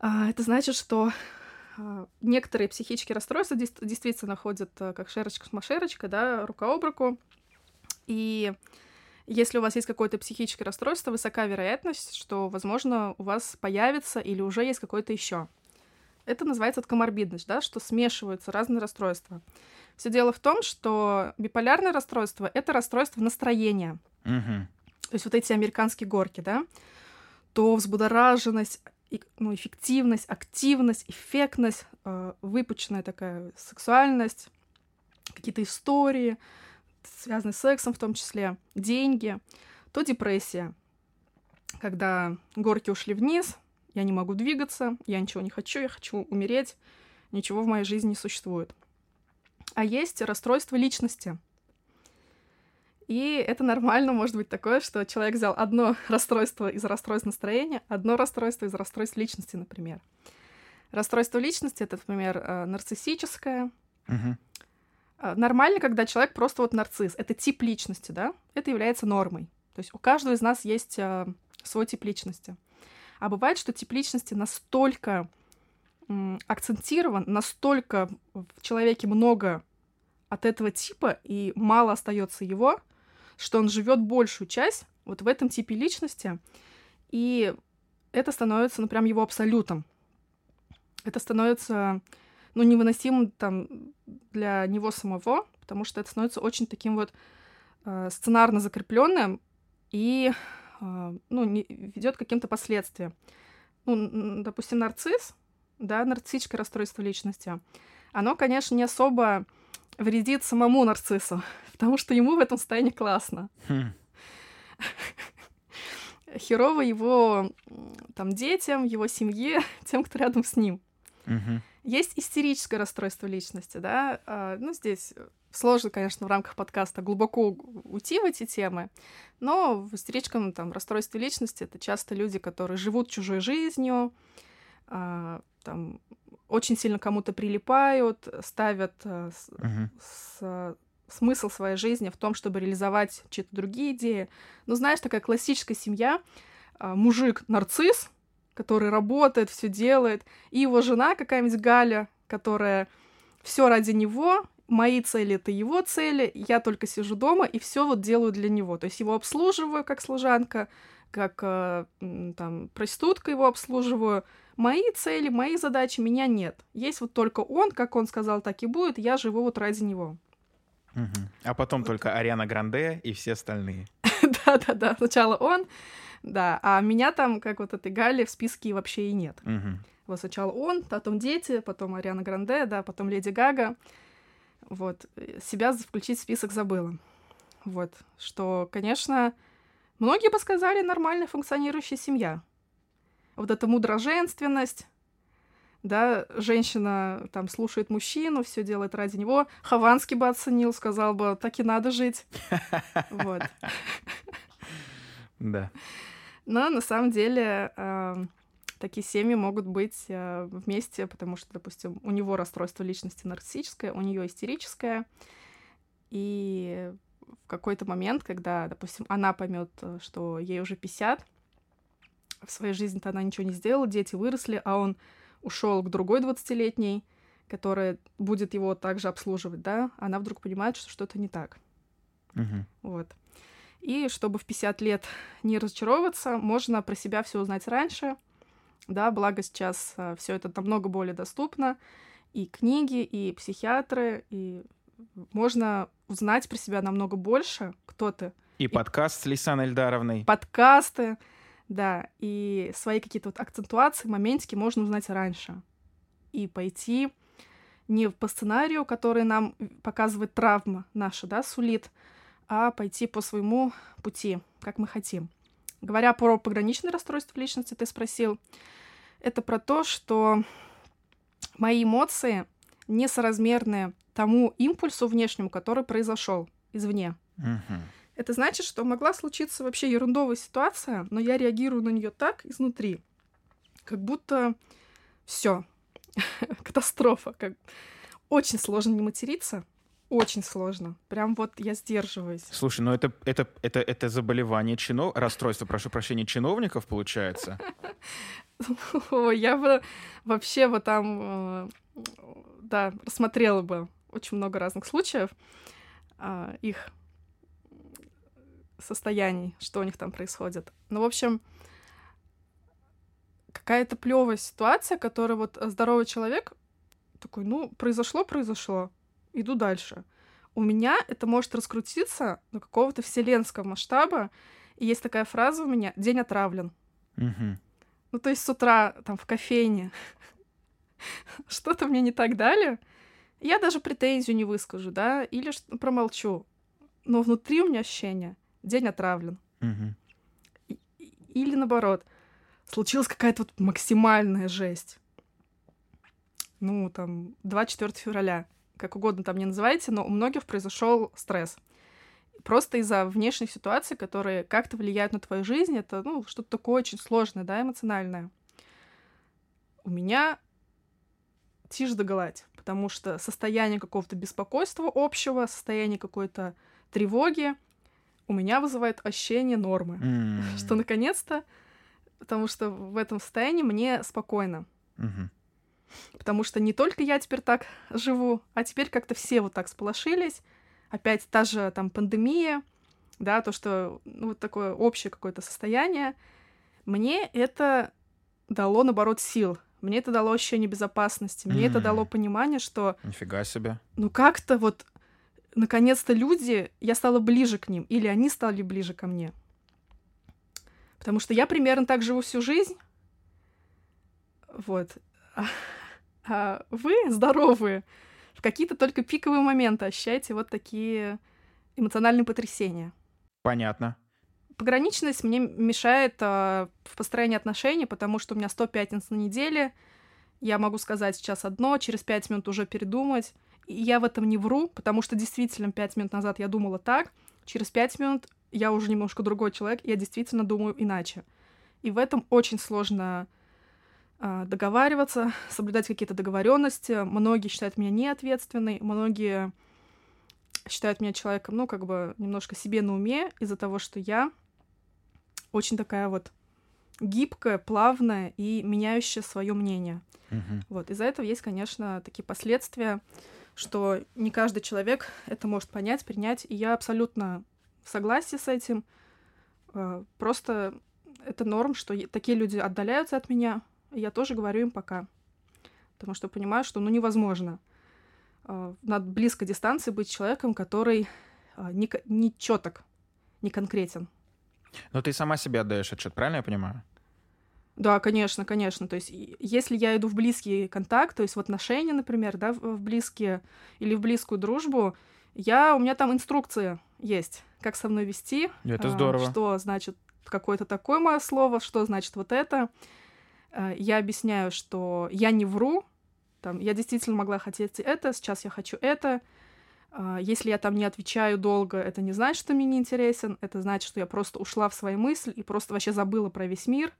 А, Это значит, что а, некоторые психические расстройства действительно ходят а, как шерочка с машерочкой, да, рука об руку. И если у вас есть какое-то психическое расстройство, высока вероятность, что, возможно, у вас появится или уже есть какое-то еще. Это называется коморбидность, да, что смешиваются разные расстройства. Все дело в том, что биполярное расстройство — это расстройство настроения. Мгм. То есть вот эти американские горки, да, то взбудораженность, ну, эффективность, активность, эффектность, э, выпученная такая сексуальность, какие-то истории, связанные с сексом в том числе, деньги, то депрессия, когда горки ушли вниз, я не могу двигаться, я ничего не хочу, я хочу умереть, ничего в моей жизни не существует. А есть расстройство личности. И это нормально, может быть такое, что человек взял одно расстройство из расстройств настроения, одно расстройство из расстройств личности, например. Расстройство личности — это, например, э, нарциссическое. Э, Нормально, когда человек просто вот нарцисс. Это тип личности, да? Это является нормой. То есть у каждого из нас есть э, свой тип личности. А бывает, что тип личности настолько акцентирован, настолько в человеке много от этого типа и мало остается его, что он живет большую часть вот в этом типе личности, и это становится, ну, прям его абсолютом. Это становится, ну, невыносимым там для него самого, потому что это становится очень таким вот э, сценарно закрепленным и, э, ну, ведет к каким-то последствиям. Ну, допустим, нарцисс, да, нарциссическое расстройство личности, оно, конечно, не особо вредит самому нарциссу, потому что ему в этом состоянии классно. Хм. Херово его там детям, его семье, тем, кто рядом с ним. Есть истерическое расстройство личности, да. а, Ну, здесь сложно, конечно, в рамках подкаста глубоко уйти в эти темы, но в истерическом там расстройстве личности это часто люди, которые живут чужой жизнью, а, там очень сильно кому-то прилипают, ставят а, с- с- смысл своей жизни в том, чтобы реализовать чьи-то другие идеи. Ну, знаешь, такая классическая семья, а, мужик нарцисс, который работает, все делает, и его жена какая-нибудь Галя, которая все ради него, мои цели это его цели, я только сижу дома и все вот делаю для него. То есть его обслуживаю как служанка, как м, там проститутка его обслуживаю. Мои цели, мои задачи меня нет. Есть вот только он, как он сказал, так и будет. Я живу вот ради него. А потом только Ариана Гранде и все остальные. Да-да-да, сначала он, да, а меня там, как вот этой Гали, в списке вообще и нет. Вот сначала он, потом дети, потом Ариана Гранде, да, потом Леди Гага. Вот. э, Себя включить в список забыла. Вот. Что, конечно, многие бы сказали нормально функционирующая семья. Вот эта мудроженственность, да, женщина там слушает мужчину, все делает ради него. Хованский бы оценил, сказал бы, так и надо жить. Вот. Да. Но на самом деле э, такие семьи могут быть э, вместе, потому что, допустим, у него расстройство личности нарциссическое, у нее истерическое, и в какой-то момент, когда, допустим, она поймет, что ей уже 50, в своей жизни-то она ничего не сделала, дети выросли, а он ушел к другой 20-летней, которая будет его также обслуживать, да, она вдруг понимает, что что-то не так. Мгм. Вот. И чтобы в 50 лет не разочаровываться, можно про себя все узнать раньше. Да, благо сейчас все это намного более доступно. И книги, и психиатры, и можно узнать про себя намного больше, кто ты. И подкаст с Лисаной Эльдаровной. Подкасты, да, и свои какие-то вот акцентуации, моментики можно узнать раньше. И пойти не по сценарию, который нам показывает травма наша, да, сулит, а пойти по своему пути, как мы хотим. Говоря про пограничное расстройство личности, ты спросил, это про то, что мои эмоции несоразмерны тому импульсу внешнему, который произошел извне. Мгм. Это значит, что могла случиться вообще ерундовая ситуация, но я реагирую на нее так изнутри, как будто все, катастрофа. Как... Очень сложно не материться, очень сложно. Прям вот я сдерживаюсь. Слушай, ну это, это, это, это заболевание чинов... расстройство, прошу прощения, чиновников, получается? Я бы вообще вот там, э, да, рассмотрела бы очень много разных случаев, а, их состояний, что у них там происходит. Ну, в общем, какая-то плевая ситуация, которая вот здоровый человек такой, ну, произошло, произошло, иду дальше. У меня это может раскрутиться до какого-то вселенского масштаба, и есть такая фраза у меня «день отравлен». Мгм. Ну, то есть с утра там в кофейне что-то мне не так дали, я даже претензию не выскажу, да, или промолчу. Но внутри у меня ощущение «день отравлен». И- Или наоборот, случилась какая-то вот максимальная жесть. Ну, там, 24 февраля, как угодно там не называйте, но у многих произошел стресс. Просто из-за внешних ситуаций, которые как-то влияют на твою жизнь, это, ну, что-то такое очень сложное, да, эмоциональное. У меня тишь да гладь, потому что состояние какого-то беспокойства общего, состояние какой-то тревоги у меня вызывает ощущение нормы М. что наконец-то, потому что в этом состоянии мне спокойно. Мгм. Потому что не только я теперь так живу, а теперь как-то все вот так сполошились. Опять та же там пандемия, да, то, что ну, вот такое общее какое-то состояние. Мне это дало, наоборот, сил. Мне это дало ощущение безопасности. Мне это М. дало понимание, что Нифига себе. ну как-то вот наконец-то люди, я стала ближе к ним, или они стали ближе ко мне. Потому что я примерно так живу всю жизнь. Вот. А, а вы здоровые. В какие-то только пиковые моменты ощущаете вот такие эмоциональные потрясения. Понятно. Пограничность мне мешает а, в построении отношений, потому что у меня 100 пятниц на неделе. Я могу сказать сейчас одно, через 5 минут уже передумать. И я в этом не вру, потому что действительно 5 минут назад я думала так, через 5 минут я уже немножко другой человек, я действительно думаю иначе. И в этом очень сложно а, договариваться, соблюдать какие-то договоренности. Многие считают меня неответственной, многие считают меня человеком, ну, как бы немножко себе на уме из-за того, что я очень такая вот гибкая, плавная и меняющая свое мнение. Мгм. Вот. Из-за этого есть, конечно, такие последствия, что не каждый человек это может понять, принять. И я абсолютно в согласии с этим. Э, Просто это норм, что такие люди отдаляются от меня, и я тоже говорю им пока. Потому что понимаю, что ну невозможно э, на близкой дистанции быть человеком, который э, не, не четок, не конкретен. Но ты сама себе отдаешь отчет, правильно я понимаю? Да, конечно, конечно. То есть, если я иду в близкий контакт, то есть в отношения, например, да, в близкие или в близкую дружбу, я, у меня там инструкция есть, как со мной вести. Это а, здорово. Что значит какое-то такое мое слово, что значит вот это. А, Я объясняю, что я не вру, там, я действительно могла хотеть это, сейчас я хочу это. А, Если я там не отвечаю долго, это не значит, что мне не интересен, это значит, что я просто ушла в свои мысли и просто вообще забыла про весь мир.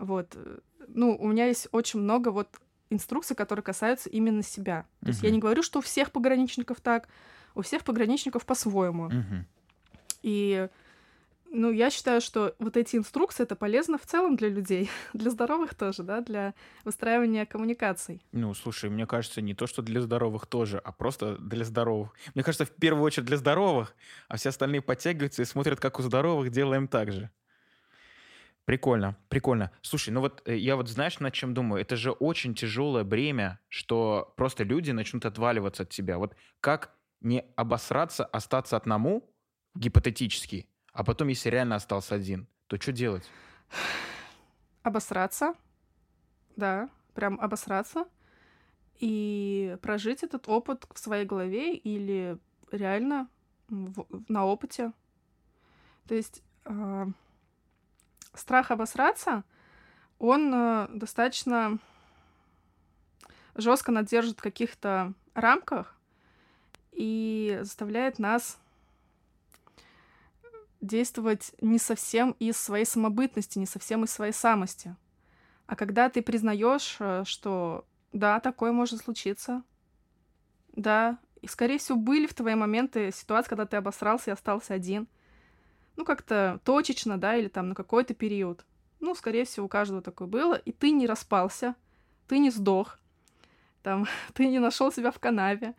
Вот. э, Ну, у меня есть очень много вот инструкций, которые касаются именно себя. То есть я не говорю, что у всех пограничников так. у всех пограничников по-своему. Мгм. И ну, я считаю, что вот эти инструкции это полезно в целом для людей, для здоровых тоже, да, для выстраивания коммуникаций. Ну, слушай, мне кажется, не то, что для здоровых тоже, а просто для здоровых. Мне кажется, в первую очередь для здоровых, а все остальные подтягиваются и смотрят, как у здоровых делаем так же. Прикольно, прикольно. Слушай, ну вот э, я вот знаешь, над чем думаю? Это же очень тяжелое бремя, что просто люди начнут отваливаться от тебя. Вот как не обосраться, остаться одному, гипотетически, а потом, если реально остался один, то что делать? Обосраться, да, прям обосраться и прожить этот опыт в своей голове или реально в- на опыте. То есть а, страх обосраться, он э, достаточно жестко надержит в каких-то рамках и заставляет нас действовать не совсем из своей самобытности, не совсем из своей самости. А когда ты признаешь, э, что да, такое может случиться, да, и, скорее всего, были в твои моменты ситуации, когда ты обосрался и остался один, ну, как-то точечно, да, или там на какой-то период. Ну, скорее всего, у каждого такое было, и ты не распался, ты не сдох, там, ты не нашел себя в канаве,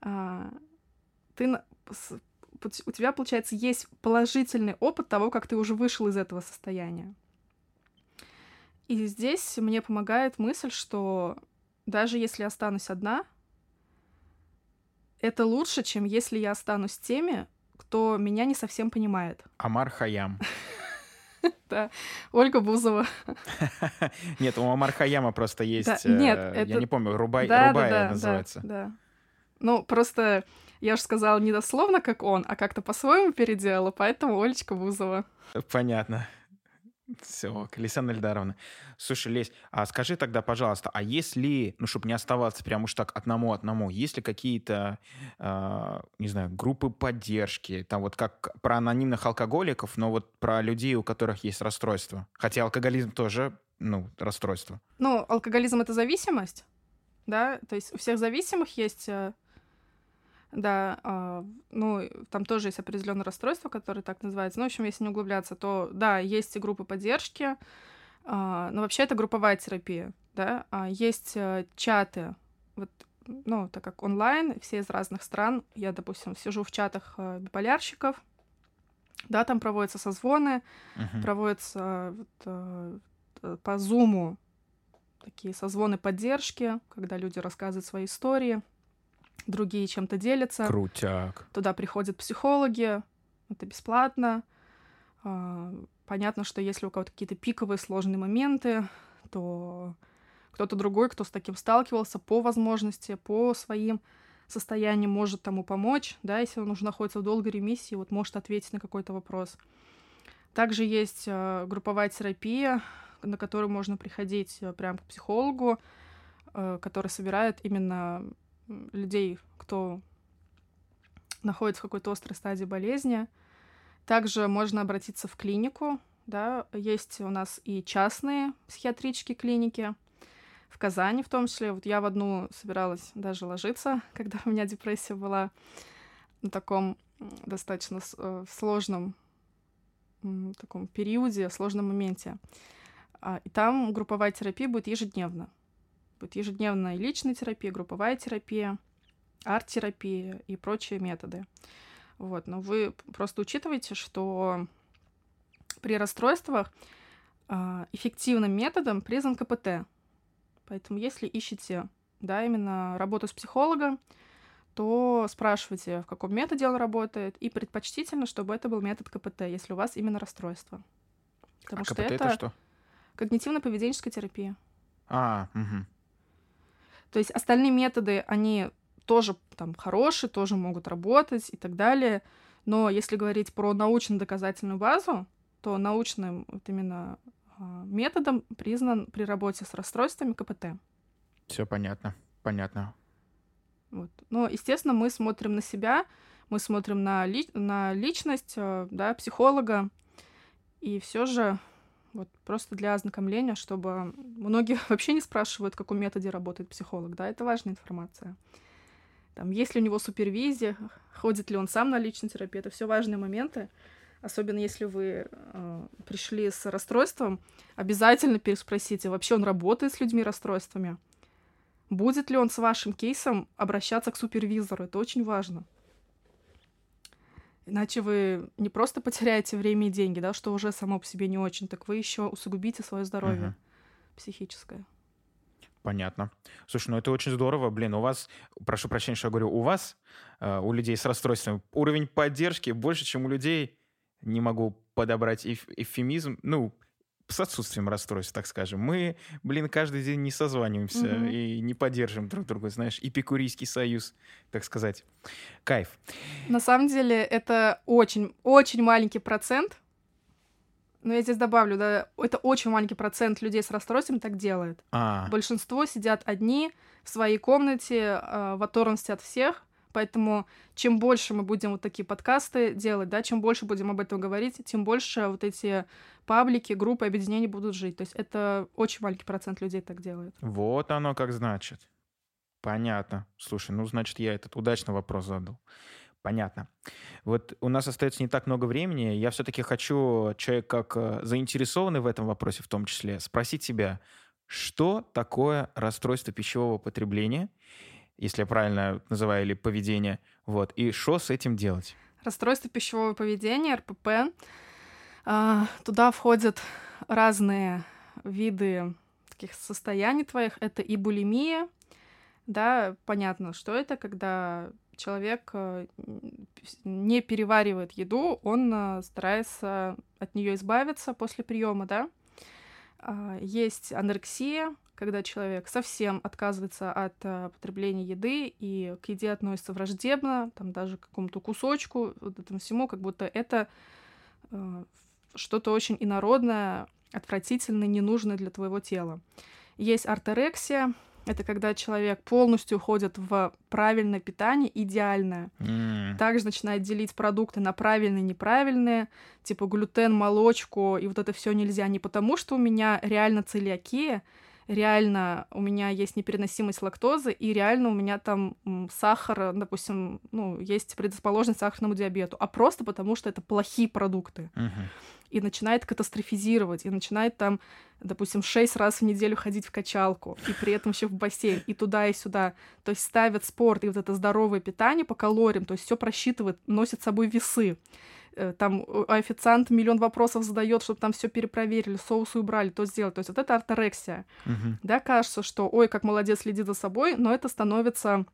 а, ты у тебя, получается, есть положительный опыт того, как ты уже вышел из этого состояния. И здесь мне помогает мысль, что даже если останусь одна, это лучше, чем если я останусь теми, кто меня не совсем понимает. Амар Хаям. Ольга Бузова. Нет, у Амар Хаяма просто есть... Да, нет, э, это- Я не помню, Рубай, да, да, да, называется. Да, да. Ну, просто я же сказала не дословно, как он, а как-то по-своему переделала, поэтому Олечка Бузова. Понятно. Все, Александра Эльдаровна. Слушай, Лесь, а скажи тогда, пожалуйста, а если, ну, чтобы не оставаться прям уж так одному-одному, есть ли какие-то, а, не знаю, группы поддержки, там вот как про анонимных алкоголиков, но вот про людей, у которых есть расстройство? Хотя алкоголизм тоже, ну, расстройство. Ну, алкоголизм — это зависимость, да, то есть у всех зависимых есть, э, да, а, ну, там тоже есть определенное расстройство, которое так называется. Ну, в общем, если не углубляться, то, да, есть и группы поддержки, а, но вообще это групповая терапия, да, а есть э, чаты, вот, ну, так как онлайн, все из разных стран, я, допустим, сижу в чатах э, биполярщиков, да, там проводятся созвоны, Мгм. проводятся вот, э, по зуму такие созвоны поддержки, когда люди рассказывают свои истории, другие чем-то делятся. Крутяк. Туда приходят психологи, это бесплатно. А, Понятно, что если у кого-то какие-то пиковые сложные моменты, то кто-то другой, кто с таким сталкивался, по возможности, по своим состояниям может тому помочь, да, если он уже находится в долгой ремиссии, вот может ответить на какой-то вопрос. Также есть э, групповая терапия, на которую можно приходить э, прямо к психологу, который собирает именно людей, кто находится в какой-то острой стадии болезни. Также можно обратиться в клинику, да, есть у нас и частные психиатрические клиники, в Казани в том числе. Вот я в одну собиралась даже ложиться, когда у меня депрессия была на таком достаточно э, сложном таком периоде, сложном моменте. А, И там групповая терапия будет ежедневно. Будет ежедневная личная терапия, групповая терапия, арт-терапия и прочие методы. Вот, но вы просто учитывайте, что при расстройствах а, эффективным методом признан КПТ. Поэтому если ищете, да, именно работу с психологом, то спрашивайте, в каком методе он работает, и предпочтительно, чтобы это был метод КПТ, если у вас именно расстройство. Потому а что КПТ это, это что? когнитивно-поведенческая терапия. А, мгм. То есть остальные методы, они тоже там хорошие, тоже могут работать и так далее. Но если говорить про научно-доказательную базу, то научным вот именно а, методом признан при работе с расстройствами КПТ. Все понятно, понятно. Вот. Но, естественно, мы смотрим на себя, мы смотрим на, ли- на личность э, да, психолога, и все же вот просто для ознакомления, чтобы многие вообще не спрашивают, в каком методе работает психолог, да, это важная информация. там, есть ли у него супервизия, ходит ли он сам на личную терапию. Это все важные моменты. Особенно если вы э, пришли с расстройством, обязательно переспросите, вообще он работает с людьми расстройствами. Будет ли он с вашим кейсом обращаться к супервизору? Это очень важно. Иначе вы не просто потеряете время и деньги, да, что уже само по себе не очень, так вы еще усугубите свое здоровье угу. психическое. Понятно. Слушай, ну это очень здорово. Блин, у вас, прошу прощения, что я говорю, у вас, э, у людей с расстройством, уровень поддержки больше, чем у людей, не могу подобрать эф- эвфемизм, ну, с отсутствием расстройств, так скажем. Мы, блин, каждый день не созваниваемся mm-hmm. и не поддерживаем друг друга, знаешь, эпикурийский союз, так сказать. Кайф. На самом деле это очень-очень маленький процент, но я здесь добавлю, да, это очень маленький процент людей с расстройством так делает. А. Большинство сидят одни в своей комнате, э, в оторванности от всех, Поэтому чем больше мы будем вот такие подкасты делать, да, чем больше будем об этом говорить, тем больше вот эти паблики, группы, объединения будут жить. То есть это очень маленький процент людей так делает. Вот оно как значит. Понятно. Слушай, ну, значит, я этот удачный вопрос задал. Понятно. Вот у нас остается не так много времени. Я все-таки хочу, человек как э, заинтересованный в этом вопросе в том числе, спросить тебя, что такое расстройство пищевого потребления если я правильно называю, или поведение. Вот. И что с этим делать? Расстройство пищевого поведения, РПП. А, туда входят разные виды таких состояний твоих. Это и булимия, да, понятно, что это, когда человек э, не переваривает еду, он э, старается от нее избавиться после приема, да. А, есть анорексия, когда человек совсем отказывается от э, потребления еды и к еде относится враждебно, там даже к какому-то кусочку, вот этому всему, как будто это э, что-то очень инородное, отвратительное, ненужное для твоего тела. Есть артерексия, это когда человек полностью уходит в правильное питание, идеальное. Mm. Также начинает делить продукты на правильные и неправильные, типа глютен, молочку, и вот это все нельзя не потому, что у меня реально целиакия, реально у меня есть непереносимость лактозы, и реально у меня там сахар, допустим, ну, есть предрасположенность к сахарному диабету, а просто потому, что это плохие продукты. Uh-huh. И начинает катастрофизировать, и начинает там, допустим, шесть раз в неделю ходить в качалку, и при этом еще в бассейн, и туда, и сюда. То есть ставят спорт и вот это здоровое питание по калориям, то есть все просчитывает, носит с собой весы. Э, там официант миллион вопросов задает, чтобы там все перепроверили, соусы убрали, то сделать. То есть вот это орторексия. Угу. Да, кажется, что ой, как молодец, следит за собой, но это становится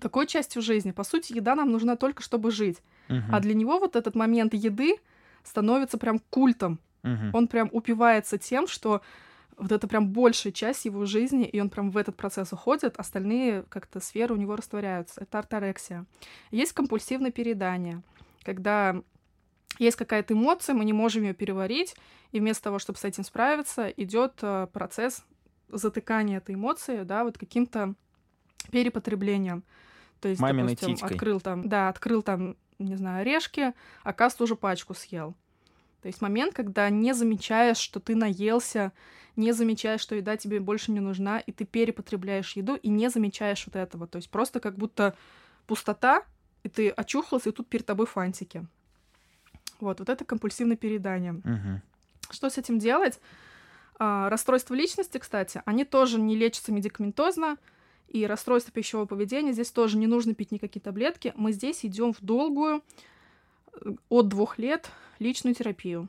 такой частью жизни. По сути, еда нам нужна только, чтобы жить. Угу. А для него вот этот момент еды становится прям культом. Угу. Он прям упивается тем, что вот это прям большая часть его жизни, и он прям в этот процесс уходит, остальные как-то сферы у него растворяются. Это орторексия. Есть компульсивное переедание, когда есть какая-то эмоция, мы не можем ее переварить, и вместо того, чтобы с этим справиться, идет э, процесс затыкания этой эмоции, да, вот каким-то перепотреблением. То есть, Маминой допустим, титькой. открыл там, да, открыл там, не знаю, орешки, а каст уже пачку съел. То есть момент, когда не замечаешь, что ты наелся, не замечаешь, что еда тебе больше не нужна, и ты перепотребляешь еду, и не замечаешь вот этого. То есть просто как будто пустота, и ты очухался, и тут перед тобой фантики. Вот, вот это компульсивное переедание. Угу. Что с этим делать? А, расстройства личности, кстати, они тоже не лечатся медикаментозно, и расстройство пищевого поведения здесь тоже не нужно пить никакие таблетки. Мы здесь идем в долгую э, от двух лет личную терапию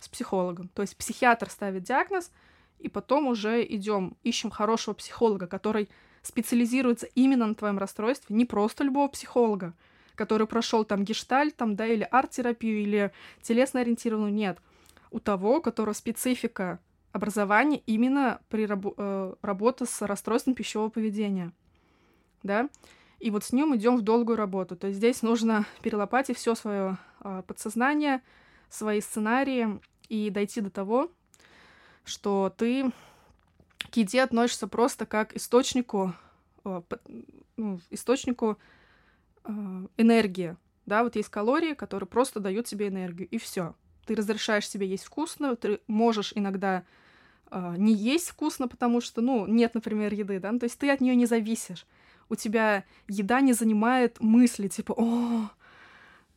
с психологом. То есть психиатр ставит диагноз, и потом уже идем, ищем хорошего психолога, который специализируется именно на твоем расстройстве, не просто любого психолога, который прошел там гештальт, там, да, или арт-терапию, или телесно-ориентированную, нет. У того, у которого специфика образования именно при рабо- э, работе с расстройством пищевого поведения, да, и вот с ним идем в долгую работу. То есть здесь нужно перелопатить все свое э, подсознание, свои сценарии и дойти до того, что ты к еде относишься просто как источнику, э, ну, источнику энергия. Да, вот есть калории, которые просто дают тебе энергию, и все. Ты разрешаешь себе есть вкусно, ты можешь иногда э, не есть вкусно, потому что, ну, нет, например, еды, да, ну, то есть ты от нее не зависишь. у тебя еда не занимает мысли, типа, о,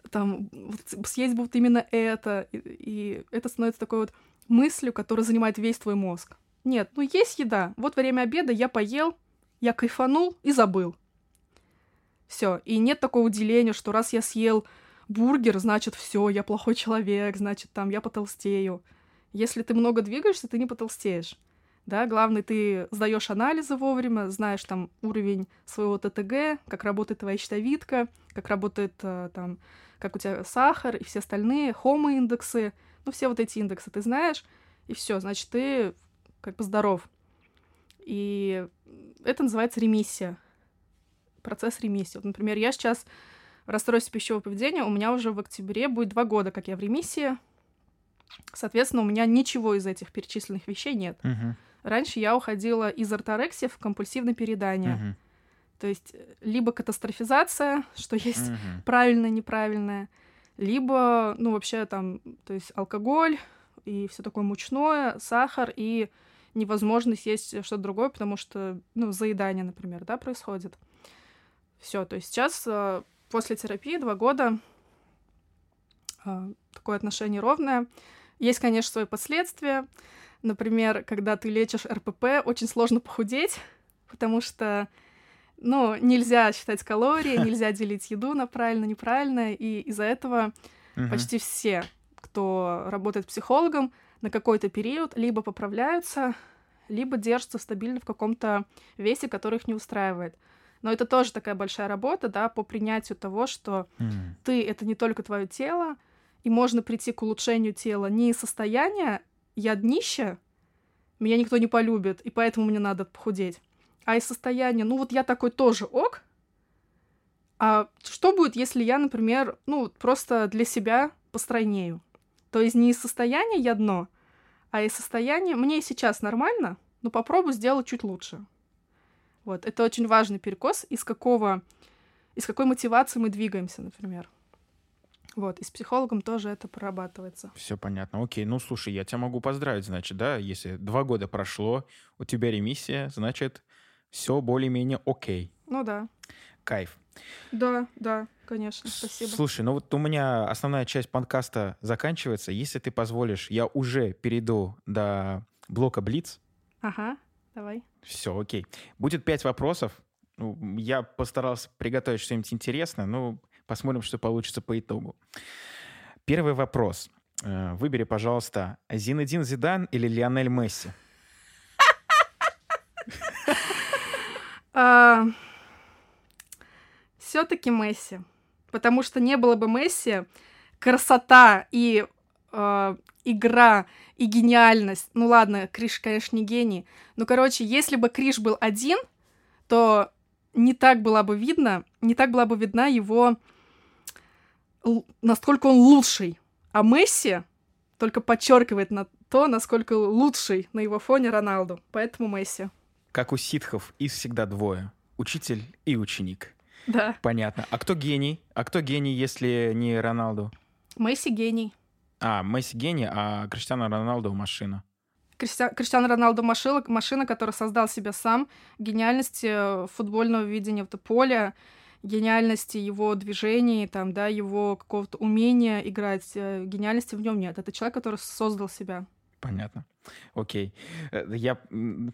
там, вот, съесть будет именно это, и, и это становится такой вот мыслью, которая занимает весь твой мозг. Нет, ну есть еда. Вот время обеда я поел, я кайфанул и забыл. Все. И нет такого деления, что раз я съел бургер, значит, все, я плохой человек, значит, там я потолстею. Если ты много двигаешься, ты не потолстеешь. Да, главное, ты сдаешь анализы вовремя, знаешь там уровень своего ТТГ, как работает твоя щитовидка, как работает э, там, как у тебя сахар и все остальные, хомо-индексы, ну, все вот эти индексы ты знаешь, и все, значит, ты как бы здоров. И это называется ремиссия. Процесс ремиссии. Вот, например, я сейчас в расстройстве пищевого поведения, у меня уже в октябре будет два года, как я в ремиссии. Соответственно, у меня ничего из этих перечисленных вещей нет. Мгм. Раньше я уходила из орторексии в компульсивное переедание. Мгм. То есть э, либо катастрофизация, что есть Мгм. правильное, неправильное, либо, ну, вообще там, то есть алкоголь и все такое мучное, сахар и невозможность есть что-то другое, потому что, ну, заедание, например, да, происходит. Все, то есть сейчас э, после терапии два года э, такое отношение ровное. Есть, конечно, свои последствия. Например, когда ты лечишь РПП, очень сложно похудеть, потому что ну, нельзя считать калории, нельзя делить еду на правильно, неправильно, и из-за этого Мгм. почти все, кто работает психологом, на какой-то период либо поправляются, либо держатся стабильно в каком-то весе, который их не устраивает. Но это тоже такая большая работа, да, по принятию того, что М. ты — это не только твое тело, и можно прийти к улучшению тела не из состояния «я днище», меня никто не полюбит, и поэтому мне надо похудеть, а из состояния «ну вот я такой тоже ок», а что будет, если я, например, ну, просто для себя постройнею? То есть не из состояния «я дно», а из состояния «мне и сейчас нормально, но попробую сделать чуть лучше». Вот, это очень важный перекос, из какого, из какой мотивации мы двигаемся, например. Вот, и с психологом тоже это прорабатывается. Все понятно. Окей, ну слушай, я тебя могу поздравить, значит, да, если два года прошло, у тебя ремиссия, значит, все более-менее окей. Ну да. Кайф. Да, да, конечно, спасибо. Слушай, ну вот у меня основная часть подкаста заканчивается. Если ты позволишь, я уже перейду до блока Блиц. Ага, давай. Все, окей. Будет пять вопросов. Ну, Я постарался приготовить что-нибудь интересное, ну, посмотрим, что получится по итогу. Первый вопрос. Э, Выбери, пожалуйста, Зинедин Зидан или Лионель Месси? Все-таки Месси. Потому что не было бы Месси, красота и э, игра и гениальность. Ну ладно, Криш, конечно, не гений. Но, короче, если бы Криш был один, то не так была бы видно, не так была бы видна его насколько он лучший. А Месси только подчеркивает на то, насколько лучший на его фоне Роналду. Поэтому Месси. Как у ситхов, их всегда двое. Учитель и ученик. Да. Понятно. А кто гений? А кто гений, если не Роналду? Месси гений. А, Месси гений, а Криштиано Роналду машина. Кристи- Криштиану Роналду машина, машина, которая создал себя сам, гениальности э, футбольного видения в поля, гениальности его движений, там, да, его какого-то умения играть, э, гениальности в нем нет. Это человек, который создал себя. Понятно. Окей. Э, Я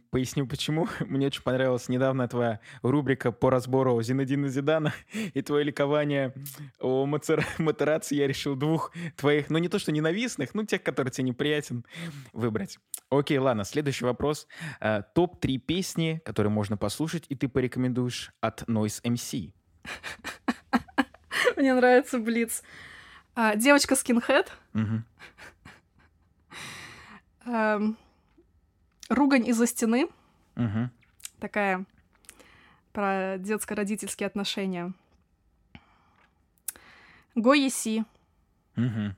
поясню, почему. Мне очень понравилась недавно твоя рубрика по разбору Зинедина Зидана и твое ликование о Мацера- Матераци. Я решил двух твоих, ну не то что ненавистных, ну тех, которые тебе неприятен, выбрать. Окей, ладно, следующий вопрос. Э, Топ-3 песни, которые можно послушать, и ты порекомендуешь от Noise MC. Мне нравится Блиц. А, девочка скинхед. Мгм. Эм, ругань из-за стены. Мгм. Такая про детско-родительские отношения. Го Еси. Мгм.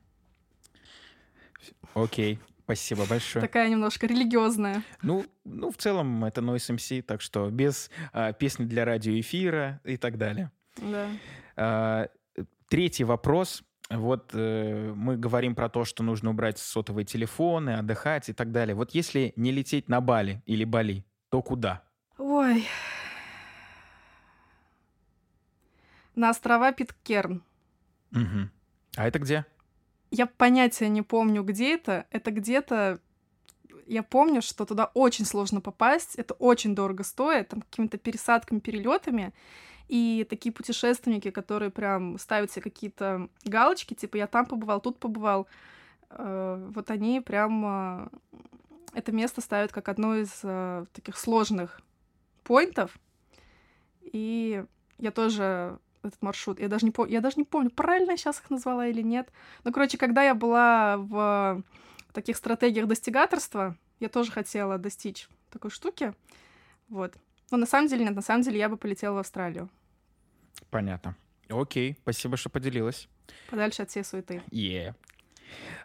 Окей, спасибо большое. Такая немножко религиозная. Ну, ну, в целом, это Noise MC, так что без а, песни для радиоэфира и так далее. Да. А, третий вопрос. Вот э, мы говорим про то, что нужно убрать сотовые телефоны, отдыхать и так далее. Вот если не лететь на Бали или Бали, то куда? Ой. на острова Питкерн. Угу. А это где? Я понятия не помню, где это. Это где-то... Я помню, что туда очень сложно попасть, это очень дорого стоит, там какими-то пересадками, перелетами. И такие путешественники, которые прям ставят себе какие-то галочки, типа я там побывал, тут побывал, э, вот они прям э, это место ставят как одно из э, таких сложных поинтов. И я тоже этот маршрут. Я даже не помню, я даже не помню, правильно я сейчас их назвала или нет. Но, короче, когда я была в таких стратегиях достигаторства, я тоже хотела достичь такой штуки. Вот. Но на самом деле нет, на самом деле я бы полетела в Австралию. Понятно. Окей, спасибо, что поделилась. Подальше от всей суеты. Yeah.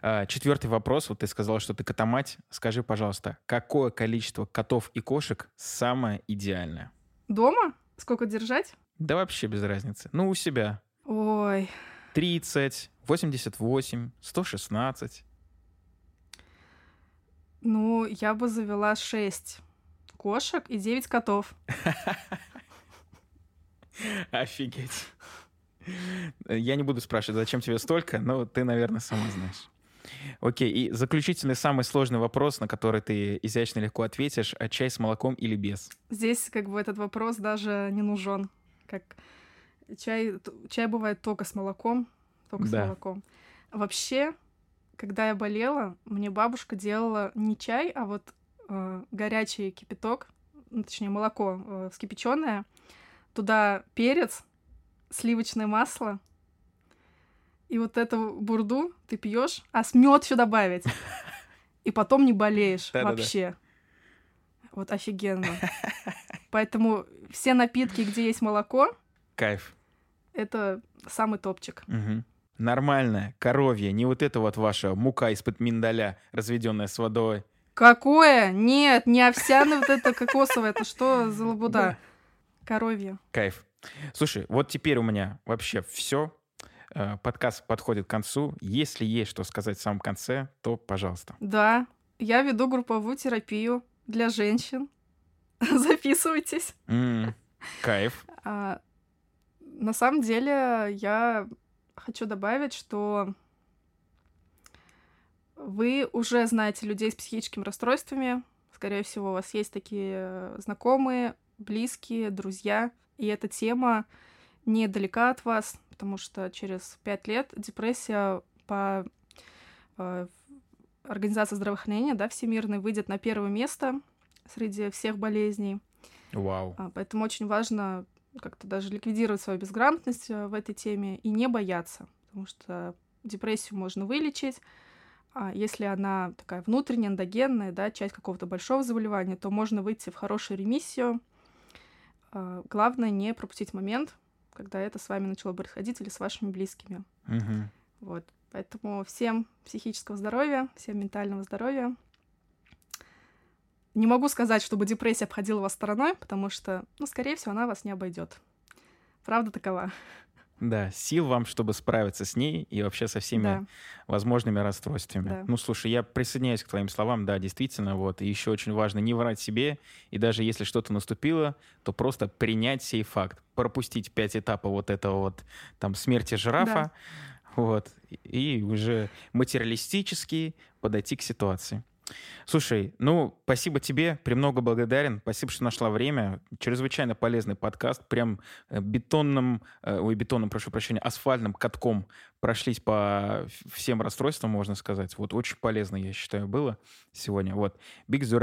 А, четвертый вопрос. Вот ты сказала, что ты котомать. Скажи, пожалуйста, какое количество котов и кошек самое идеальное? Дома? Сколько держать? Да вообще без разницы. Ну, у себя. Ой. 30, 88, 116. Ну, я бы завела 6 кошек и 9 котов. Офигеть. Я не буду спрашивать, зачем тебе столько, но ты, наверное, сама знаешь. Окей, и заключительный самый сложный вопрос, на который ты изящно легко ответишь, а чай с молоком или без? Здесь как бы этот вопрос даже не нужен. Как чай, чай бывает только с молоком, только да. с молоком. Вообще, когда я болела, мне бабушка делала не чай, а вот э, горячий кипяток, ну, точнее молоко э, вскипяченное, туда перец, сливочное масло, и вот эту бурду ты пьешь, а с мед еще добавить. И потом не болеешь вообще. Вот офигенно. Поэтому все напитки, где есть молоко... Кайф. Это самый топчик. Угу. Нормальная, коровья, не вот это вот ваша мука из-под миндаля, разведенная с водой. Какое? Нет, не овсяное вот это кокосовое. Это что за лабуда? Коровья. Кайф. Слушай, вот теперь у меня вообще все. Э, подкаст подходит к концу. Если есть что сказать в самом конце, то пожалуйста. Да, я веду групповую терапию для женщин. Записывайтесь. Mm, кайф. А, на самом деле я хочу добавить, что вы уже знаете людей с психическими расстройствами. Скорее всего, у вас есть такие знакомые, близкие, друзья. И эта тема недалека от вас, потому что через пять лет депрессия по э, Организации здравоохранения, да, всемирной, выйдет на первое место среди всех болезней. Вау. А, поэтому очень важно как-то даже ликвидировать свою безграмотность э, в этой теме и не бояться, потому что депрессию можно вылечить, а если она такая внутренняя, эндогенная, да, часть какого-то большого заболевания, то можно выйти в хорошую ремиссию. А, главное не пропустить момент, когда это с вами начало происходить или с вашими близкими. Угу. Вот. Поэтому всем психического здоровья, всем ментального здоровья. Не могу сказать, чтобы депрессия обходила вас стороной, потому что, ну, скорее всего, она вас не обойдет. Правда такова. Да, сил вам, чтобы справиться с ней и вообще со всеми да. возможными расстройствами. Да. Ну, слушай, я присоединяюсь к твоим словам, да, действительно, вот. И еще очень важно не врать себе, и даже если что-то наступило, то просто принять сей факт, пропустить пять этапов вот этого вот там смерти жирафа, да. вот, и уже материалистически подойти к ситуации. Слушай, ну, спасибо тебе, премного благодарен. Спасибо, что нашла время. Чрезвычайно полезный подкаст. Прям э, бетонным, э, ой, бетонным, прошу прощения, асфальтным катком прошлись по всем расстройствам, можно сказать. Вот очень полезно, я считаю, было сегодня. Вот. Биг Зюр